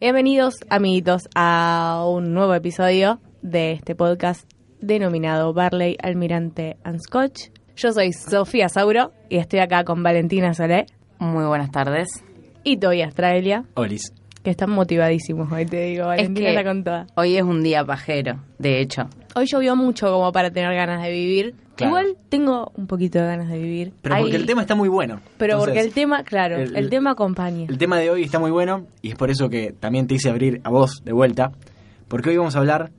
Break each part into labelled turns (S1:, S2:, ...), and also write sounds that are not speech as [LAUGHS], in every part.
S1: Bienvenidos, amiguitos, a un nuevo episodio de este podcast denominado Barley, Almirante and Scotch. Yo soy Sofía Sauro y estoy acá con Valentina Solé
S2: Muy buenas tardes.
S1: y Toby Astraelia,
S3: Olis.
S1: que están motivadísimos hoy, te digo. Valentina
S2: que-
S1: está con toda.
S2: Hoy es un día pajero, de hecho.
S1: Hoy llovió mucho como para tener ganas de vivir.
S3: Claro.
S1: Igual tengo un poquito de ganas de vivir.
S3: Pero porque el tema está muy bueno.
S1: Pero
S3: Entonces,
S1: porque el tema, claro, el- tema acompaña.
S3: el tema de hoy está muy bueno y es por eso que también te hice abrir a vos de vuelta. Porque hoy vamos a hablar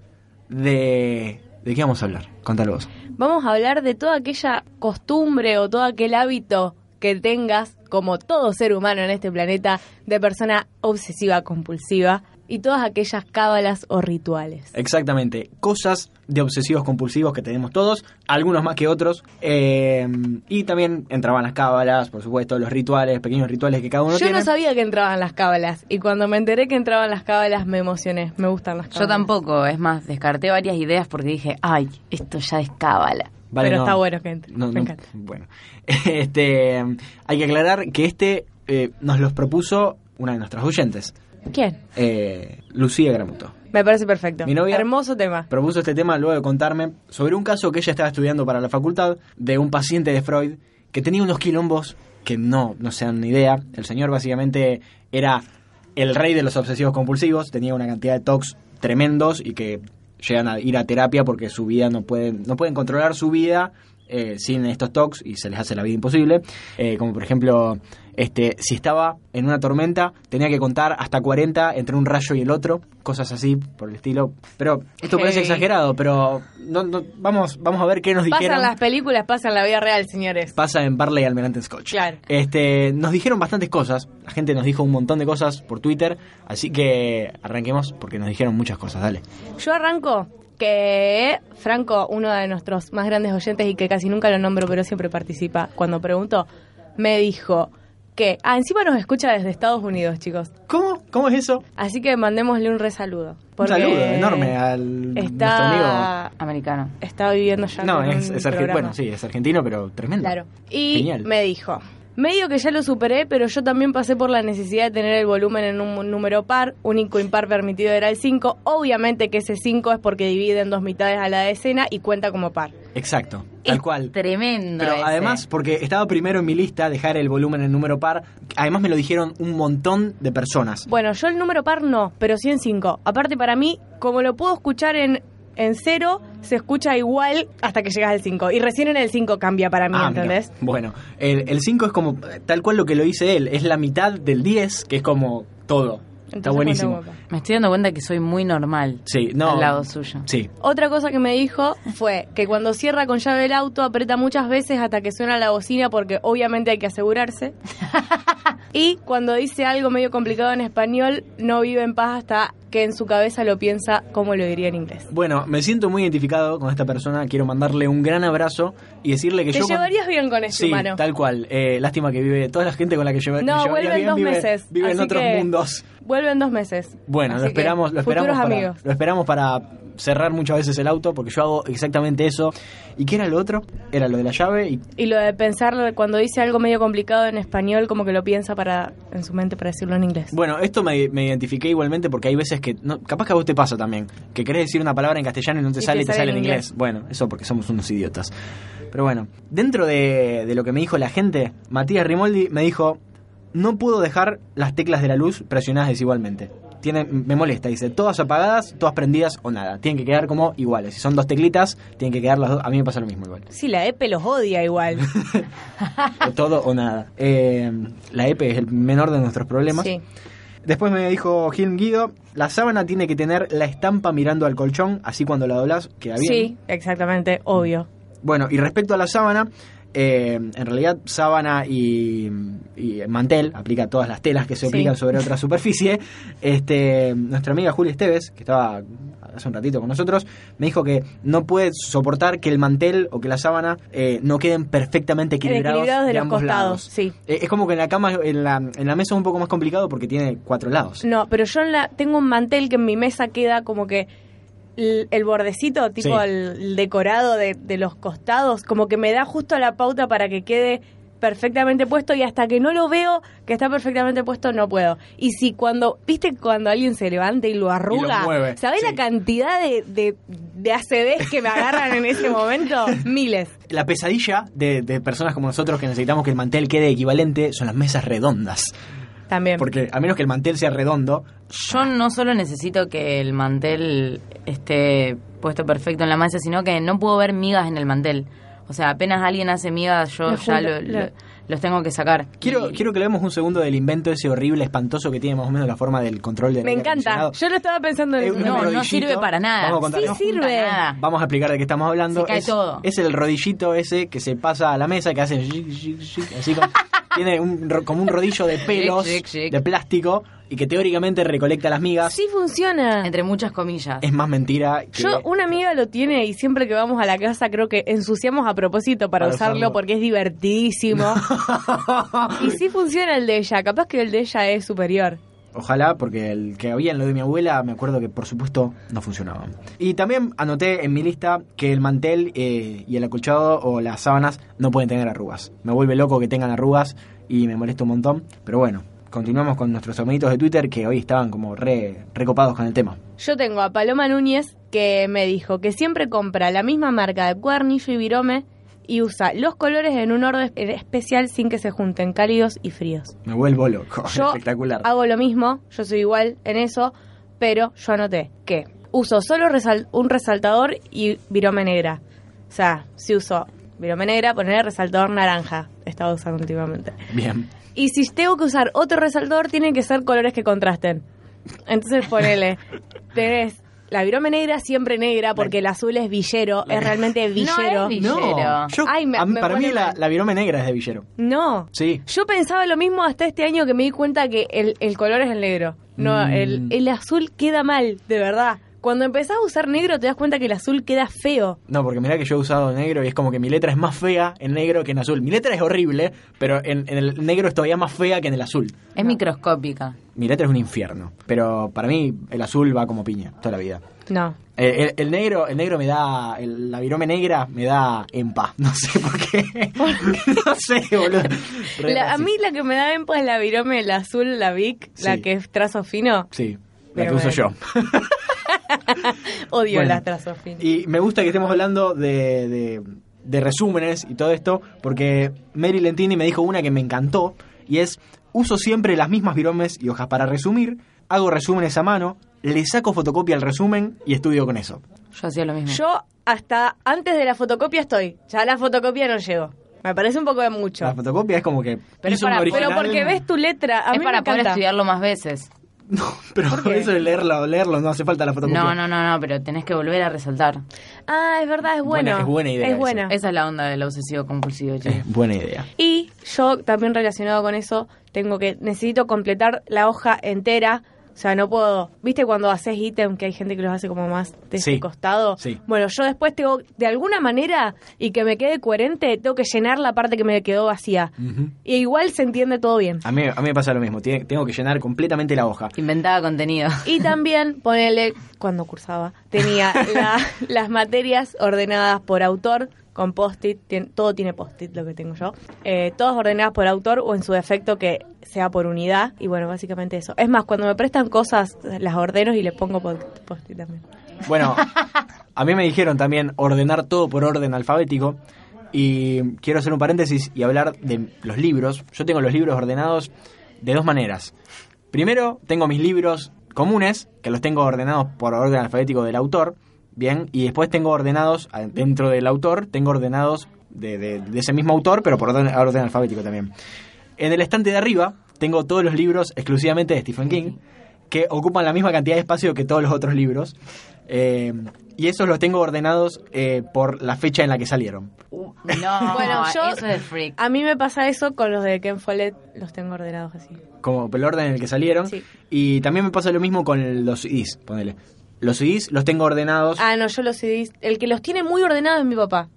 S3: de... ¿De qué vamos a hablar? Contalo vos.
S1: Vamos a hablar de toda aquella costumbre o todo aquel hábito que tengas, como todo ser humano en este planeta, de persona obsesiva compulsiva y todas aquellas cábalas o rituales.
S3: Exactamente. Cosas de obsesivos compulsivos que tenemos todos, algunos más que otros. eh, y también entraban las cábalas, por supuesto, los rituales, pequeños rituales que cada uno
S1: Yo
S3: tiene.
S1: no sabía que entraban las cábalas y cuando me enteré que entraban las cábalas me emocioné. Me gustan las cábalas.
S2: Yo tampoco, es más, descarté varias ideas porque dije, ay, esto ya es cábala.
S3: Vale,
S1: Pero
S3: no.
S1: está bueno que entre.
S3: No,
S1: me
S3: no,
S1: encanta.
S3: Bueno, [LAUGHS] este, hay que aclarar que este eh, nos los propuso una de nuestras oyentes,
S1: ¿Quién?
S3: eh, Lucía Gramuto.
S1: Me parece perfecto.
S3: Mi novia-
S1: Hermoso tema.
S3: Propuso este tema luego de contarme sobre un caso que ella estaba estudiando para la facultad de un paciente de Freud que tenía unos quilombos que no, no se dan ni idea. El señor básicamente era el rey de los obsesivos compulsivos, tenía una cantidad de tocs tremendos y que llegan a ir a terapia porque su vida no pueden, no pueden controlar su vida eh, sin estos tocs y se les hace la vida imposible. Eh, como por ejemplo, este, si estaba en una tormenta, tenía que contar hasta 40 entre un rayo y el otro, cosas así por el estilo. Pero esto parece exagerado, pero no, no- vamos, vamos a ver qué nos dijeron.
S1: Pasan las películas, pasan la vida real, señores.
S3: Pasa en Barley Almirante Scotch.
S1: Claro.
S3: Este, nos dijeron bastantes cosas. La gente nos dijo un montón de cosas por Twitter. Así que arranquemos porque nos dijeron muchas cosas. Dale.
S1: Yo arranco que Franco, uno de nuestros más grandes oyentes y que casi nunca lo nombro, pero siempre participa, cuando preguntó, me dijo que, ah, encima nos escucha desde Estados Unidos, chicos.
S3: ¿Cómo? ¿Cómo es eso?
S1: Así que mandémosle un resaludo.
S3: Un saludo enorme al nuestro amigo.
S1: Está,
S2: Americano.
S1: está viviendo ya
S3: No,
S1: en
S3: es,
S1: un
S3: es argentino. Bueno, sí, es argentino, pero tremendo.
S1: Claro. Y
S3: Genial.
S1: me dijo, medio que ya lo superé, pero yo también pasé por la necesidad de tener el volumen en un número par, único impar permitido era el 5, obviamente que ese 5 es porque divide en dos mitades a la decena y cuenta como par.
S3: Exacto, tal
S2: Es
S3: cual.
S2: Tremendo.
S3: Pero
S2: ese.
S3: además, porque estaba primero en mi lista dejar el volumen en número par, además me lo dijeron un montón de personas.
S1: Bueno, yo el número par no, pero sí en 5. Aparte para mí, como lo puedo escuchar en en cero, se escucha igual hasta que llegas al 5. Y recién en el 5 cambia para mí,
S3: Ah, mira.
S1: ¿entendés?
S3: Bueno, el 5 es como tal cual lo que lo dice él, es la mitad del 10, que es como todo. Está buenísimo.
S2: Me estoy dando cuenta que soy muy normal
S3: Sí, no.
S2: al lado suyo.
S3: Sí,
S1: Otra cosa que me dijo fue que cuando cierra con llave el auto aprieta muchas veces hasta que suena la bocina porque obviamente hay que asegurarse. [LAUGHS] y cuando dice algo medio complicado en español no vive en paz hasta que en su cabeza lo piensa como lo diría en inglés.
S3: Bueno, me siento muy identificado con esta persona. Quiero mandarle un gran abrazo y decirle que
S1: Te
S3: yo. con-
S1: llevarías bien con este
S3: Sí,
S1: humano.
S3: tal cual. Eh, lástima que vive. Toda la gente con la que lleva,
S1: No, vuelve en dos
S3: vive,
S1: meses,
S3: vive en otros mundos.
S1: Vuelve en dos meses.
S3: Bueno,
S1: Así
S3: lo esperamos, lo esperamos, para,
S1: amigos.
S3: lo esperamos para cerrar muchas veces el auto, porque yo hago exactamente eso. ¿Y qué era lo otro? Era lo de la llave y
S1: Y lo de pensar cuando dice algo medio complicado en español, como que lo piensa para en su mente para decirlo en inglés.
S3: Bueno, esto me, me identifiqué igualmente porque hay veces que, no, capaz que a vos te pasa también, que querés decir una palabra en castellano y no te
S1: Y
S3: sale
S1: te
S3: y te
S1: sale
S3: sale
S1: en
S3: en inglés. Bueno, eso porque somos unos idiotas. Pero bueno, dentro de, de lo que me dijo la gente, Matías Rimoldi me dijo, no puedo dejar las teclas de la luz presionadas desigualmente. Tiene, me molesta, dice, todas apagadas, todas prendidas o nada. Tienen que quedar como iguales. Si son dos teclitas, tienen que quedar las dos. A mí me pasa lo mismo igual.
S1: Sí, la EPE los odia igual.
S3: O [LAUGHS] todo o nada. Eh, la EPE es el menor de nuestros problemas.
S1: sí.
S3: Después me dijo Gil Guido, la sábana tiene que tener la estampa mirando al colchón, así cuando la doblas queda bien.
S1: Sí, exactamente, obvio.
S3: Bueno, y respecto a la sábana, eh, en realidad sábana y, y mantel, aplica todas las telas que se
S1: Sí.
S3: aplican sobre otra superficie. Este, nuestra amiga Julia Esteves, que estaba hace un ratito con nosotros, me dijo que no puede soportar que el mantel o que la sábana eh, no queden perfectamente equilibrados,
S1: Equilibrados de los
S3: ambos
S1: costados,
S3: lados.
S1: sí.
S3: Eh, es como que en la cama, en la, en la mesa es un poco más complicado porque tiene cuatro lados.
S1: No, pero yo en la, tengo un mantel que en mi mesa queda como que el, el bordecito, tipo
S3: Sí.
S1: el, el decorado de, de los costados, como que me da justo la pauta para que quede perfectamente puesto y hasta que no lo veo que está perfectamente puesto no puedo. Y si cuando, viste cuando alguien se levanta y lo arruga, ¿sabés
S3: sí.
S1: la cantidad de, de, de que me agarran en ese momento? [LAUGHS] Miles.
S3: La pesadilla de, de personas como nosotros que necesitamos que el mantel quede equivalente son las mesas redondas.
S1: También.
S3: Porque a menos que el mantel sea redondo,
S2: Yo no solo necesito que el mantel esté puesto perfecto en la mesa, sino que no puedo ver migas en el mantel. O sea, apenas alguien hace migas, yo
S1: Lo
S2: ya lo-
S1: lo-
S2: lo- los tengo que sacar.
S3: quiero,
S2: Y-
S3: quiero que veamos un segundo del invento ese horrible, espantoso que tiene más o menos la forma del control del
S1: me encanta. Yo lo estaba pensando en
S3: un
S2: No, no sirve para nada.
S3: Vamos a contar.
S1: Sí
S3: No,
S1: sirve.
S3: Vamos a explicar de qué estamos hablando.
S2: Se cae
S3: es,
S2: todo.
S3: es el rodillito ese que se pasa a la mesa, que hace así con- [LAUGHS] tiene un, ro- como un rodillo de [LAUGHS] pelos de plástico y que teóricamente recolecta las migas.
S1: Sí funciona.
S2: Entre muchas comillas.
S3: Es más mentira que
S1: Yo, una amiga lo tiene y siempre que vamos a la casa creo que ensuciamos a propósito para,
S3: Para
S1: usarlo,
S3: usarlo.
S1: porque es divertidísimo. [LAUGHS] y sí funciona el de ella, capaz que el de ella es superior.
S3: Ojalá, porque el que había en lo de mi abuela, me acuerdo que por supuesto no funcionaba. Y también anoté en mi lista que el mantel eh, y el acolchado o las sábanas no pueden tener arrugas. Me vuelve loco que tengan arrugas y me molesta un montón. Pero bueno, continuamos con nuestros amiguitos de Twitter que hoy estaban como re recopados con el tema.
S1: Yo tengo a Paloma Núñez que me dijo que siempre compra la misma marca de cuernillo y virome y usa los colores en un orden especial sin que se junten cálidos y fríos.
S3: Me vuelvo loco. [LAUGHS]
S1: Yo
S3: Espectacular.
S1: hago lo mismo, yo soy igual en eso, pero yo anoté que uso solo resal- un resaltador y virome negra. O sea, si uso virome negra, poner resaltador naranja. He estado usando últimamente.
S3: Bien.
S1: Y si tengo que usar otro resaltador, tienen que ser colores que contrasten. Entonces ponele, [LAUGHS] tenés la virome negra siempre negra porque el azul es villero, es realmente villero.
S2: es villero.
S3: No, yo-
S1: Ay, me-
S3: a mí-
S1: me
S3: para mí la, virome negra es de villero.
S1: No.
S3: Sí.
S1: Yo pensaba lo mismo hasta este año que me di cuenta que el, el color es el negro. No,
S3: Mm.
S1: el, el azul queda mal, de verdad. Cuando empezás a usar negro te das cuenta que el azul queda feo.
S3: No, porque mirá que yo he usado negro y es como que mi letra es más fea en negro que en azul. Mi letra es horrible, pero en, en el negro es todavía más fea que en el azul.
S2: Es microscópica.
S3: Mi letra es un infierno. Pero para mí el azul va como piña toda la vida.
S1: No.
S3: Eh, el, el negro el negro me da... el- la virome negra me da en paz. [LAUGHS] No sé por qué. [LAUGHS] no sé, boludo.
S1: La- a mí la que me da empa es la virome, el azul, la Vic, la que es trazo fino.
S3: Sí, la
S1: Pero
S3: que uso yo. [LAUGHS] [LAUGHS]
S1: Odio
S3: Bueno,
S1: las trazos finos.
S3: Y me gusta que estemos hablando de, de- de resúmenes y todo esto, porque Mary Lentini me dijo una que me encantó, y es, uso siempre las mismas viromes y hojas para resumir, hago resúmenes a mano, le saco fotocopia al resumen y estudio con eso.
S2: Yo hacía lo mismo.
S1: Yo hasta antes de la fotocopia estoy. Ya la fotocopia no llego. Me parece un poco de mucho.
S3: La fotocopia es como que
S2: Pero
S3: hizo
S2: para-
S3: un original.
S1: Pero porque ves tu letra, a
S2: es
S1: mí
S2: para
S1: me
S2: poder estudiarlo más veces.
S3: No, pero
S1: ¿Por
S3: eso de leerlo, leerlo no hace falta la fotocopia.
S2: No, no, no, no, pero tenés que volver a resaltar.
S1: Ah, es verdad, es bueno.
S3: Buena- es buena idea
S1: Es
S3: esa.
S1: buena.
S2: Esa es la onda del obsesivo compulsivo, chicos.
S3: Es buena idea.
S1: Y yo también relacionado con eso, tengo que necesito completar la hoja entera. O sea, no puedo. ¿Viste cuando haces ítem que hay gente que los hace como más de
S3: Sí.
S1: este costado?
S3: Sí.
S1: Bueno, yo después tengo, de alguna manera, y que me quede coherente, tengo que llenar la parte que me quedó vacía. Y igual se entiende todo bien.
S3: a, mí, a mí me pasa lo mismo, tiene- tengo que llenar completamente la hoja.
S2: Inventaba contenido.
S1: Y también, [LAUGHS] ponele, cuando cursaba, tenía la- [LAUGHS] las materias ordenadas por autor, con post-it, todo tiene post-it lo que tengo yo, eh, todas ordenadas por autor o en su defecto que sea por unidad, y bueno, básicamente eso. Es más, cuando me prestan cosas, las ordeno y les pongo po- post-it también.
S3: Bueno, [LAUGHS] a mí me dijeron también ordenar todo por orden alfabético. Y quiero hacer un paréntesis y hablar de los libros. Yo tengo los libros ordenados de dos maneras. Primero, tengo mis libros comunes, que los tengo ordenados por orden alfabético del autor. Bien, y después tengo ordenados, dentro del autor, tengo ordenados de, de- de ese mismo autor, pero por orden, orden alfabético también. En el estante de arriba tengo todos los libros exclusivamente de Stephen King, que ocupan la misma cantidad de espacio que todos los otros libros. Eh, y esos los tengo ordenados eh, por la fecha en la que salieron.
S2: No, [LAUGHS]
S1: Bueno, yo-
S2: eso es freak.
S1: A mí me pasa eso con los de Ken Follett, los tengo ordenados así.
S3: Como por el orden en el que salieron.
S1: Sí.
S3: Y también me pasa lo mismo con los CDs, ponele. Los CDs los tengo ordenados.
S1: Ah, no, yo los CDs, el que los tiene muy ordenados es mi papá.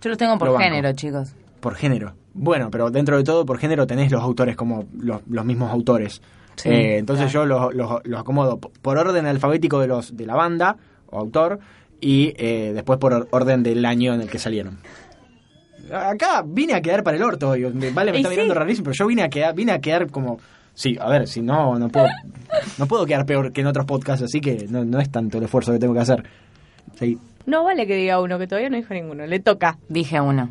S2: Yo los tengo por género, chicos.
S3: Por género. Bueno, pero dentro de todo, por género tenés los autores como los, los mismos autores.
S2: Sí,
S3: Eh, entonces
S2: claro.
S3: yo los, los- los acomodo por orden alfabético de los de la banda o autor y eh, después por or- orden del año en el que salieron. Acá vine a quedar para el orto. y vale, me está
S1: sí.
S3: mirando rarísimo, pero yo vine a quedar, vine a quedar como. Sí, a ver, si no, no puedo, no puedo quedar peor que en otros podcasts, así que no, no es tanto el esfuerzo que tengo que hacer. Sí.
S1: No vale que diga uno, que todavía no dijo ninguno. Le toca,
S2: Dije uno.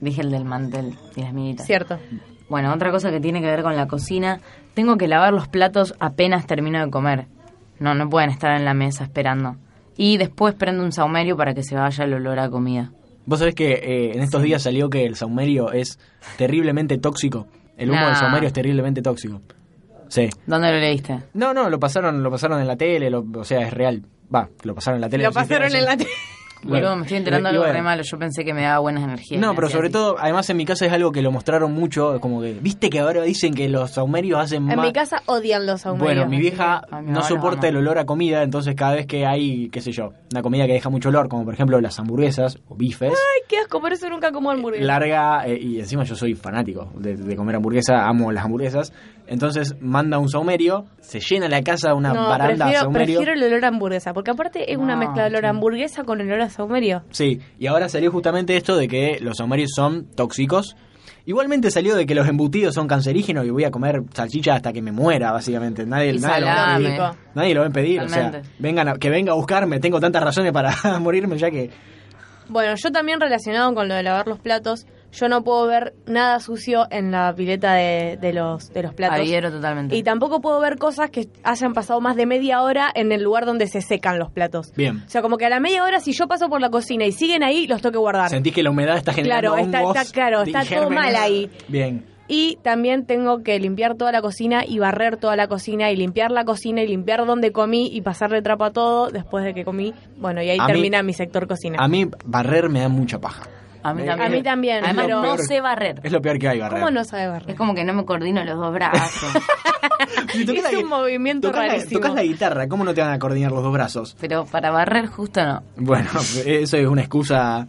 S2: Dije el del mantel y las miguitas.
S1: cierto.
S2: Bueno, otra cosa que tiene que ver con la cocina, tengo que lavar los platos apenas termino de comer. No, no pueden estar en la mesa esperando. Y después prendo un saumerio para que se vaya el olor a comida.
S3: Vos sabés que eh, en estos días salió que el saumerio es terriblemente tóxico. El humo del saumerio es terriblemente tóxico. Sí.
S2: ¿Dónde lo leíste?
S3: No, no, lo pasaron, lo pasaron en la tele, lo- o sea, es real. Va, lo pasaron en la tele.
S1: Lo pasaron en la tele.
S3: Bueno,
S2: me estoy enterando de algo
S3: bueno.
S2: re malo. Yo pensé que me daba buenas energías.
S3: No, pero sobre todo, además en mi casa es algo que lo mostraron mucho, como que, viste que ahora dicen que los saumerios hacen
S1: En
S3: más...
S1: mi casa odian los aumerios.
S3: Bueno, mi vieja
S2: mi
S3: no soporta el olor a comida, entonces cada vez que hay, qué sé yo, una comida que deja mucho olor, como por ejemplo las hamburguesas o bifes,
S1: Ay, qué asco, por eso nunca como hamburguesa.
S3: larga, eh, y encima yo soy fanático de, de comer hamburguesa, amo las hamburguesas, entonces manda un saumerio, se llena la casa una
S1: no,
S3: baranda de
S1: prefiero,
S3: saumerio.
S1: prefiero el olor a hamburguesa, porque aparte es una mezcla de olor a hamburguesa con olor a saumerio.
S3: Sí, y ahora salió justamente esto de que los saumerios son tóxicos. Igualmente salió de que los embutidos son cancerígenos y voy a comer salchicha hasta que me muera, básicamente. Nadie,
S2: Y
S3: nadie lo va a pedir. Nadie lo va a pedir. O sea,
S2: Totalmente.
S3: vengan a- que venga a buscarme. Tengo tantas razones para [LAUGHS] morirme ya que...
S1: Bueno, yo también relacionado con lo de lavar los platos, yo no puedo ver nada sucio en la pileta de, de los, de los platos.
S2: Adhiero totalmente.
S1: Y tampoco puedo ver cosas que hayan pasado más de media hora en el lugar donde se secan los platos.
S3: Bien.
S1: O sea, como que a la media hora, si yo paso por la cocina y siguen ahí, los tengo que guardar.
S3: Sentís que la humedad está generando
S1: Claro, está-
S3: hongos
S1: está- claro, está todo
S3: gérmenes.
S1: mal ahí.
S3: Bien.
S1: Y también tengo que limpiar toda la cocina y barrer toda la cocina y limpiar la cocina y limpiar donde comí y pasarle trapo a todo después de que comí. Bueno, y ahí
S3: A mí-
S1: termina mi sector cocina.
S3: A mí barrer me da mucha paja.
S2: A mí también.
S1: A mí también,
S2: Además,
S1: pero-
S2: no sé barrer.
S3: Es lo peor que hay, barrer.
S1: ¿Cómo no sabe barrer?
S2: Es como que no me coordino los dos brazos. [LAUGHS]
S1: Es
S3: la-
S1: un movimiento
S3: tocás la-
S1: rarísimo.
S3: tocás la guitarra, ¿cómo no te van a coordinar los dos brazos?
S2: pero para barrer justo no.
S3: Bueno, [LAUGHS] eso es una excusa.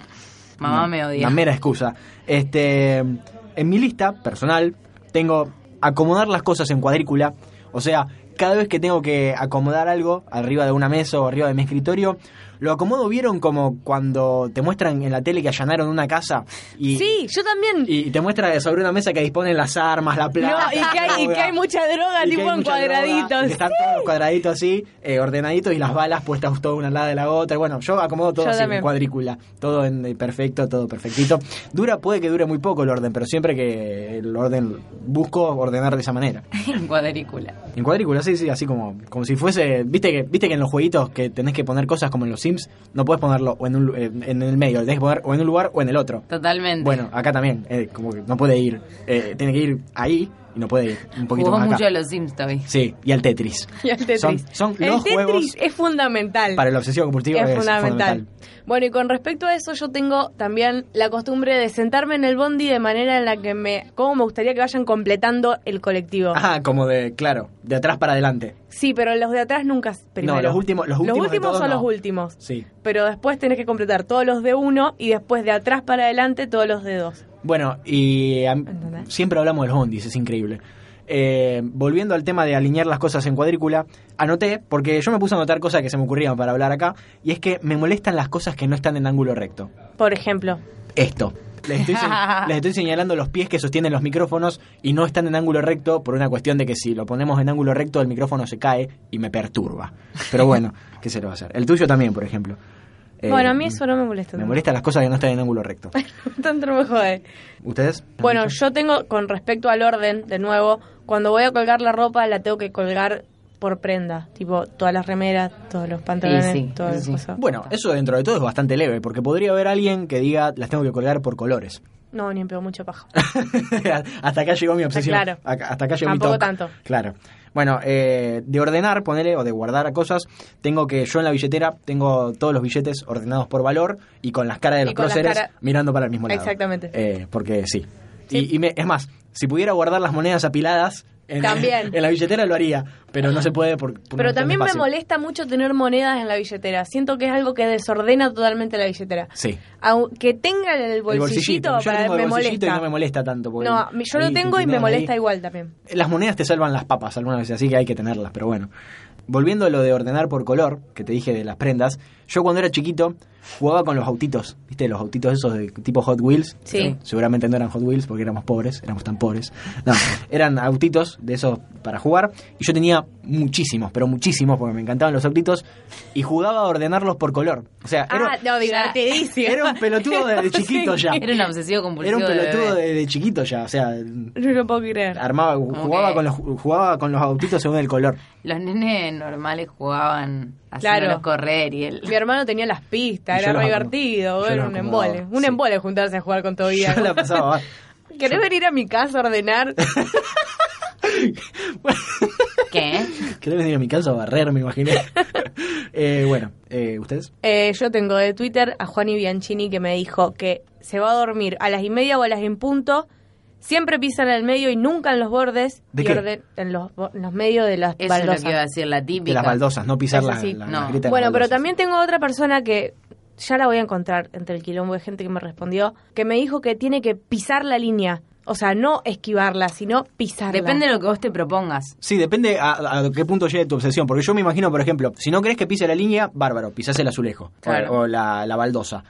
S2: Mamá
S3: una-
S2: me odia.
S3: Una mera excusa. Este, en mi lista personal tengo acomodar las cosas en cuadrícula. O sea, cada vez que tengo que acomodar algo arriba de una mesa o arriba de mi escritorio, lo acomodo. ¿Vieron como cuando te muestran en la tele que allanaron una casa? Y,
S1: Sí, yo también.
S3: Y te muestra sobre una mesa que disponen las armas, la plata.
S1: No, y que hay, y que hay mucha droga, tipo en
S3: droga,
S1: cuadraditos.
S3: y que están todos los cuadraditos así, eh, ordenaditos, y las balas puestas todas una al lado de la otra. Bueno, yo acomodo todo
S1: Yo
S3: así en cuadrícula, todo en eh, perfecto, todo perfectito. Dura, puede que dure muy poco el orden, pero siempre que el orden busco ordenar de esa manera. [LAUGHS]
S2: en cuadrícula.
S3: En cuadrícula, sí, sí, así como, como si fuese, viste que, viste que en los jueguitos que tenés que poner cosas como en los Sims, no puedes ponerlo o en, un, el medio, lo tenés que poner o en un lugar o en el otro.
S2: Totalmente.
S3: Bueno, acá también, eh, como que no puede ir, eh, tiene que ir ahí y no puede ir un poquito
S2: Jugó
S3: más acá.
S2: mucho a los Sims, Toby.
S3: Sí, y al Tetris. [LAUGHS]
S1: Y el Tetris.
S3: Son, son
S1: el
S3: los
S1: Tetris
S3: juegos
S1: es fundamental.
S3: para el obsesivo compulsivo
S1: es,
S3: es,
S1: fundamental.
S3: fundamental.
S1: Bueno, y con respecto a eso, yo tengo también la costumbre de sentarme en el bondi de manera en la que me. como me gustaría que vayan completando el colectivo.
S3: Ajá, como de, claro, de atrás para adelante.
S1: Sí, pero los de atrás nunca primero.
S3: No, los últimos, los últimos, de todos,
S1: son
S3: no.
S1: los últimos.
S3: Sí.
S1: Pero después tenés que completar todos los de uno y después de atrás para adelante todos los de dos.
S3: Bueno, y
S1: ¿Entendés?
S3: siempre hablamos de los bondis, es increíble. Eh, volviendo al tema de alinear las cosas en cuadrícula, anoté, porque yo me puse a anotar cosas que se me ocurrían para hablar acá, y es que me molestan las cosas que no están en ángulo recto.
S1: Por ejemplo.
S3: Esto. Les estoy, [LAUGHS] les estoy señalando los pies que sostienen los micrófonos y no están en ángulo recto por una cuestión de que si lo ponemos en ángulo recto el micrófono se cae y me perturba. Pero bueno, [LAUGHS] ¿qué se lo va a hacer? El tuyo también, por ejemplo. Eh,
S1: bueno, a mí eso no me molesta.
S3: Me
S1: tanto.
S3: molestan las cosas que no están en ángulo recto. [LAUGHS]
S1: Tanto no me jode.
S3: ¿Ustedes?
S1: Bueno, yo tengo, con respecto al orden, de nuevo, cuando voy a colgar la ropa, la tengo que colgar por prenda. Tipo, todas las remeras, todos los pantalones,
S2: sí,
S1: todo
S2: eso
S1: el
S2: sí.
S1: coso.
S3: Bueno, eso dentro de todo es bastante leve, porque podría haber alguien que diga las tengo que colgar por colores.
S1: No, ni en pedo, mucha paja. [LAUGHS]
S3: hasta acá llegó mi obsesión.
S1: Claro.
S3: Acá- hasta acá llegó
S1: Tampoco
S3: mi toque.
S1: tanto.
S3: Claro. Bueno, eh, de ordenar, ponele, o de guardar cosas, tengo que yo en la billetera tengo todos los billetes ordenados por valor y con las caras de los próceres
S1: cara-
S3: mirando para el mismo lado.
S1: Exactamente.
S3: Eh, porque sí.
S1: Sí.
S3: Y, y me- es más, Si pudiera guardar las monedas apiladas en,
S1: También.
S3: en la billetera lo haría, pero no se puede por,
S1: Pero también me molesta mucho tener monedas en la billetera. Siento que es algo que desordena totalmente la billetera.
S3: Sí.
S1: Aunque tenga el
S3: El
S1: bolsillito,
S3: bolsillito. Yo
S1: para-
S3: tengo el
S1: me
S3: bolsillito
S1: molesta.
S3: y no me molesta tanto.
S1: No, yo lo tengo y me molesta
S3: ahí.
S1: igual también.
S3: Las monedas te salvan las papas algunas veces, así que hay que tenerlas, pero bueno. Volviendo a lo de ordenar por color, que te dije de las prendas, yo cuando era chiquito jugaba con los autitos, ¿viste? Los autitos esos de tipo Hot Wheels.
S1: Sí.
S3: Seguramente no eran Hot Wheels porque éramos pobres, éramos tan pobres. No, eran autitos de esos para jugar y yo tenía muchísimos, pero muchísimos porque me encantaban los autitos y jugaba a ordenarlos por color. O sea, era,
S1: Ah, no, divertidísimo.
S3: era un pelotudo de, de [LAUGHS] chiquito ya.
S2: Era un obsesivo compulsivo.
S3: Era un pelotudo de, de chiquito ya, o sea,
S1: No lo puedo creer.
S3: armaba jugaba con los jugaba con los autitos según el color.
S2: Los nenes normales jugaban
S1: Claro.
S2: correr y él...
S1: Mi hermano tenía las pistas,
S3: Y yo
S1: era re divertido,
S3: yo
S1: era un embole. Un
S3: sí.
S1: embole juntarse a jugar con vida.
S3: Yo la pasaba.
S1: ¿Querés venir a mi casa a ordenar? [LAUGHS]
S2: ¿Qué?
S3: Querés venir a mi casa a barrer, me imaginé. [LAUGHS] Eh, bueno, eh, ¿ustedes?
S1: Eh, yo tengo de Twitter a Juani Bianchini que me dijo que se va a dormir a las y media o a las en punto. Siempre pisa en el medio y nunca en los bordes.
S3: ¿De
S1: y
S3: qué?
S1: orden- en, los, bo- en los medios de las
S2: Eso es lo
S1: baldosas.
S2: que iba a decir, la típica.
S3: De las baldosas, no pisar
S1: Eso
S3: la,
S1: sí.
S3: la-
S2: No.
S3: la grieta de
S1: Bueno,
S3: las
S1: pero
S3: baldosas.
S1: también tengo otra persona que ya la voy a encontrar entre el quilombo de gente que me respondió, que me dijo que tiene que pisar la línea. O sea, no esquivarla, sino pisarla.
S2: Depende de lo que vos te propongas.
S3: Sí, depende a, a qué punto llegue tu obsesión. Porque yo me imagino, por ejemplo, si no querés que pise la línea, bárbaro, pisás el azulejo. o-
S2: Claro.
S3: O, la, la baldosa.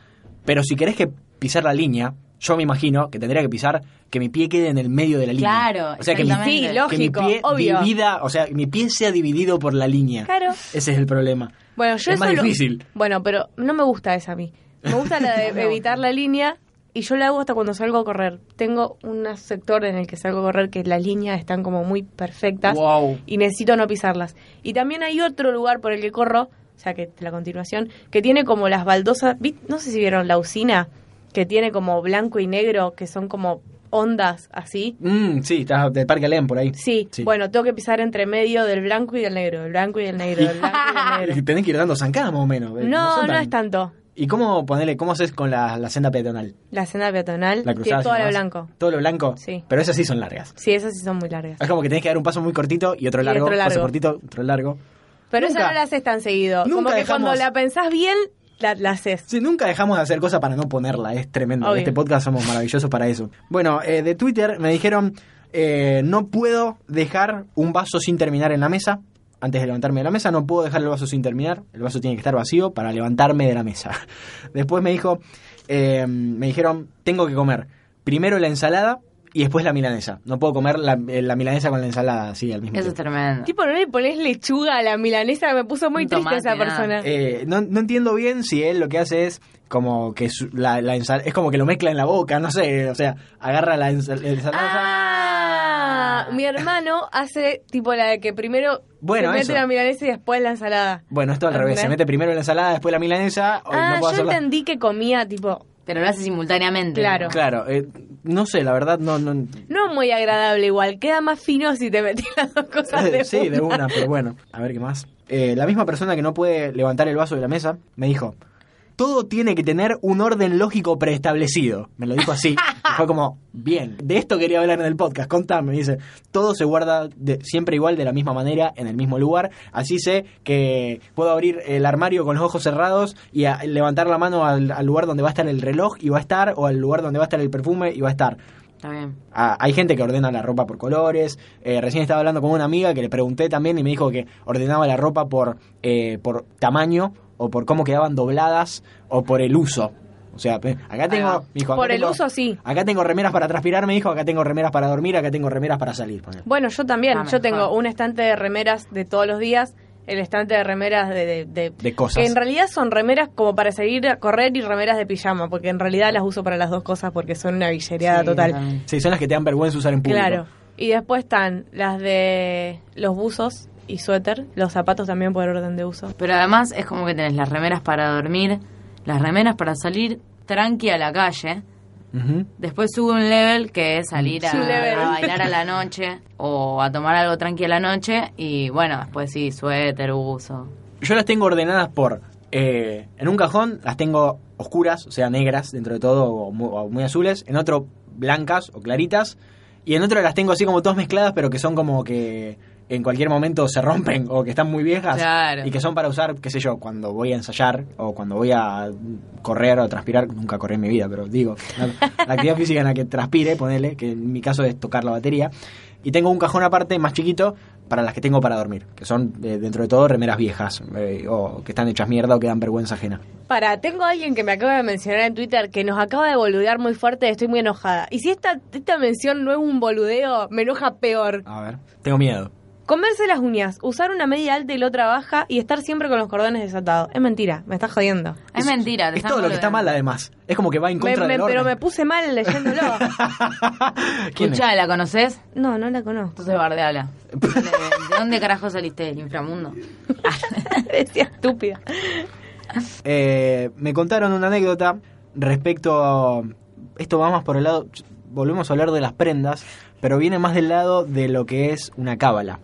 S3: Pero si querés que pisar la línea, yo me imagino que tendría que pisar que mi pie quede en el medio de la línea.
S2: Claro,
S3: o sea, que mi.
S1: Sí,
S3: que mi
S1: lógico,
S3: pie
S1: obvio.
S3: divida, o sea, que mi pie sea dividido por la línea.
S1: Claro.
S3: Ese es el problema.
S1: Bueno, yo
S3: es
S1: eso
S3: más
S1: lo-
S3: difícil.
S1: Bueno, pero no me gusta esa a mí. Me gusta la [LAUGHS] de evitar la línea y yo la hago hasta cuando salgo a correr. Tengo un sector en el que salgo a correr que las líneas están como muy perfectas
S3: Wow.
S1: y necesito no pisarlas. Y también hay otro lugar por el que corro, o sea, que la continuación, que tiene como las baldosas, ¿vi- no sé si vieron la usina, que tiene como blanco y negro, que son como ondas así.
S3: Mm, sí, estás del Parque Alem por ahí.
S1: Sí,
S3: Sí.
S1: bueno, tengo que pisar entre medio del blanco y del negro, del blanco y del negro, del blanco y del [LAUGHS] negro.
S3: Tenés que ir dando zancadas más o menos. eh,
S1: No, no es tanto.
S3: ¿Y cómo ponerle, cómo haces con la, la senda peatonal?
S1: La senda peatonal
S3: La cruzada
S1: todo lo blanco.
S3: Todo lo blanco.
S1: Sí.
S3: Pero esas sí son largas.
S1: Sí, esas sí son muy largas.
S3: Es como que tenés que dar un paso muy cortito y otro
S1: Y
S3: largo,
S1: otro largo.
S3: paso cortito, otro largo.
S1: Pero
S3: Nunca-
S1: esa no la haces tan seguido.
S3: nunca
S1: Como que
S3: dejamos-
S1: cuando la pensás bien, la, la haces.
S3: Sí, nunca dejamos de hacer cosas para no ponerla, es tremendo. En
S1: Obvio.
S3: este podcast somos maravillosos para eso. Bueno, eh, de Twitter me dijeron, eh, no puedo dejar un vaso sin terminar en la mesa. Antes de levantarme de la mesa, no puedo dejar el vaso sin terminar. El vaso tiene que estar vacío para levantarme de la mesa. [LAUGHS] Después me dijo, eh, me dijeron, tengo que comer primero la ensalada y después la milanesa. No puedo comer la, eh, la milanesa con la ensalada así al mismo
S2: Eso es
S3: tiempo.
S2: tremendo.
S1: Tipo, no le pones lechuga a la milanesa, me puso muy
S2: Un
S1: triste
S2: tomate,
S1: esa persona.
S3: Eh, no, no entiendo bien si él lo que hace es como que su- la, la ensal- es como que lo mezcla en la boca, no sé, o sea, agarra la ensal- ensalada.
S1: Ah, mi hermano hace tipo la de que primero
S3: Bueno,
S1: se mete
S3: eso.
S1: la milanesa y después la ensalada.
S3: Bueno, esto al revés, se mete primero la ensalada, después la milanesa. o
S1: Ah,
S3: no puedo
S1: yo
S3: hacerla-
S1: entendí que comía tipo...
S2: Pero lo hace simultáneamente.
S1: Claro.
S3: Claro, eh, no sé, la verdad no... no
S1: No muy agradable igual, queda más fino si te metes las dos cosas de
S3: sí, de
S1: una.
S3: una, pero bueno, a ver qué más. Eh, la misma persona que no puede levantar el vaso de la mesa me dijo, todo tiene que tener un orden lógico preestablecido. Me lo dijo así. [LAUGHS] Fue como, bien, de esto quería hablar en el podcast, contame. Me dice, todo se guarda de- siempre igual, de la misma manera, en el mismo lugar. Así sé que puedo abrir el armario con los ojos cerrados y a- levantar la mano al, al lugar donde va a estar el reloj y va a estar, o al lugar donde va a estar el perfume y va a estar.
S2: Está bien.
S3: Ah, hay gente que ordena la ropa por colores. Eh, recién estaba hablando con una amiga que le pregunté también y me dijo que ordenaba la ropa por, eh, por tamaño o por cómo quedaban dobladas o por el uso. O sea, acá tengo, dijo, acá
S1: Por el
S3: tengo-
S1: uso, sí.
S3: Acá tengo remeras para transpirar, me dijo, acá tengo remeras para dormir, acá tengo remeras para salir.
S1: Bueno, yo también.
S2: Ah,
S1: yo tengo un estante de remeras de todos los días, el estante de remeras de... de, de-
S3: De cosas.
S1: Que en realidad son remeras como para salir a correr y remeras de pijama, porque en realidad las uso para las dos cosas porque son una villereada
S2: Sí,
S1: total.
S2: también.
S3: Sí, son las que te dan vergüenza usar en público.
S1: Claro. Y después están las de los buzos y suéter, los zapatos también por orden de uso.
S2: Pero además es como que tenés las remeras para dormir, las remeras para salir tranqui a la calle. Después sube un level que es salir a bailar a la noche o a tomar algo tranqui a la noche. Y bueno, después sí, suéter, uso.
S3: Yo las tengo ordenadas por... eh, en un cajón las tengo oscuras, o sea, negras dentro de todo, o muy, o muy azules. En otro, blancas o claritas. Y en otro las tengo así como todas mezcladas, pero que son como que en cualquier momento se rompen o que están muy viejas
S2: Claro.
S3: y que son para usar, qué sé yo, cuando voy a ensayar o cuando voy a correr o transpirar, nunca corrí en mi vida, pero digo, la, la actividad física en la que transpire, ponele, que en mi caso es tocar la batería, y tengo un cajón aparte más chiquito para las que tengo para dormir, que son eh, dentro de todo remeras viejas eh, o que están hechas mierda o que dan vergüenza ajena.
S1: Para, tengo a alguien que me acaba de mencionar en Twitter que nos acaba de boludear muy fuerte, estoy muy enojada. Y si esta, esta mención no es un boludeo, me enoja peor.
S3: A ver, tengo miedo.
S1: Comerse las uñas, usar una media alta y la otra baja y estar siempre con los cordones desatados. Es mentira, me estás jodiendo.
S2: Es mentira. te
S3: Es todo lo que está mal además. Es como que va en
S1: Me-
S3: contra
S1: me-
S3: del
S1: pero me puse mal leyéndolo. [LAUGHS]
S2: Escuchá, ¿la conoces?
S1: No, no la conozco.
S2: Entonces bardeala. ¿De, [LAUGHS] de dónde carajo saliste? ¿Del inframundo? [LAUGHS]
S1: Decía estúpida.
S3: Eh, me contaron una anécdota respecto a... Esto va más por el lado... Volvemos a hablar de las prendas, pero viene más del lado de lo que es una cábala.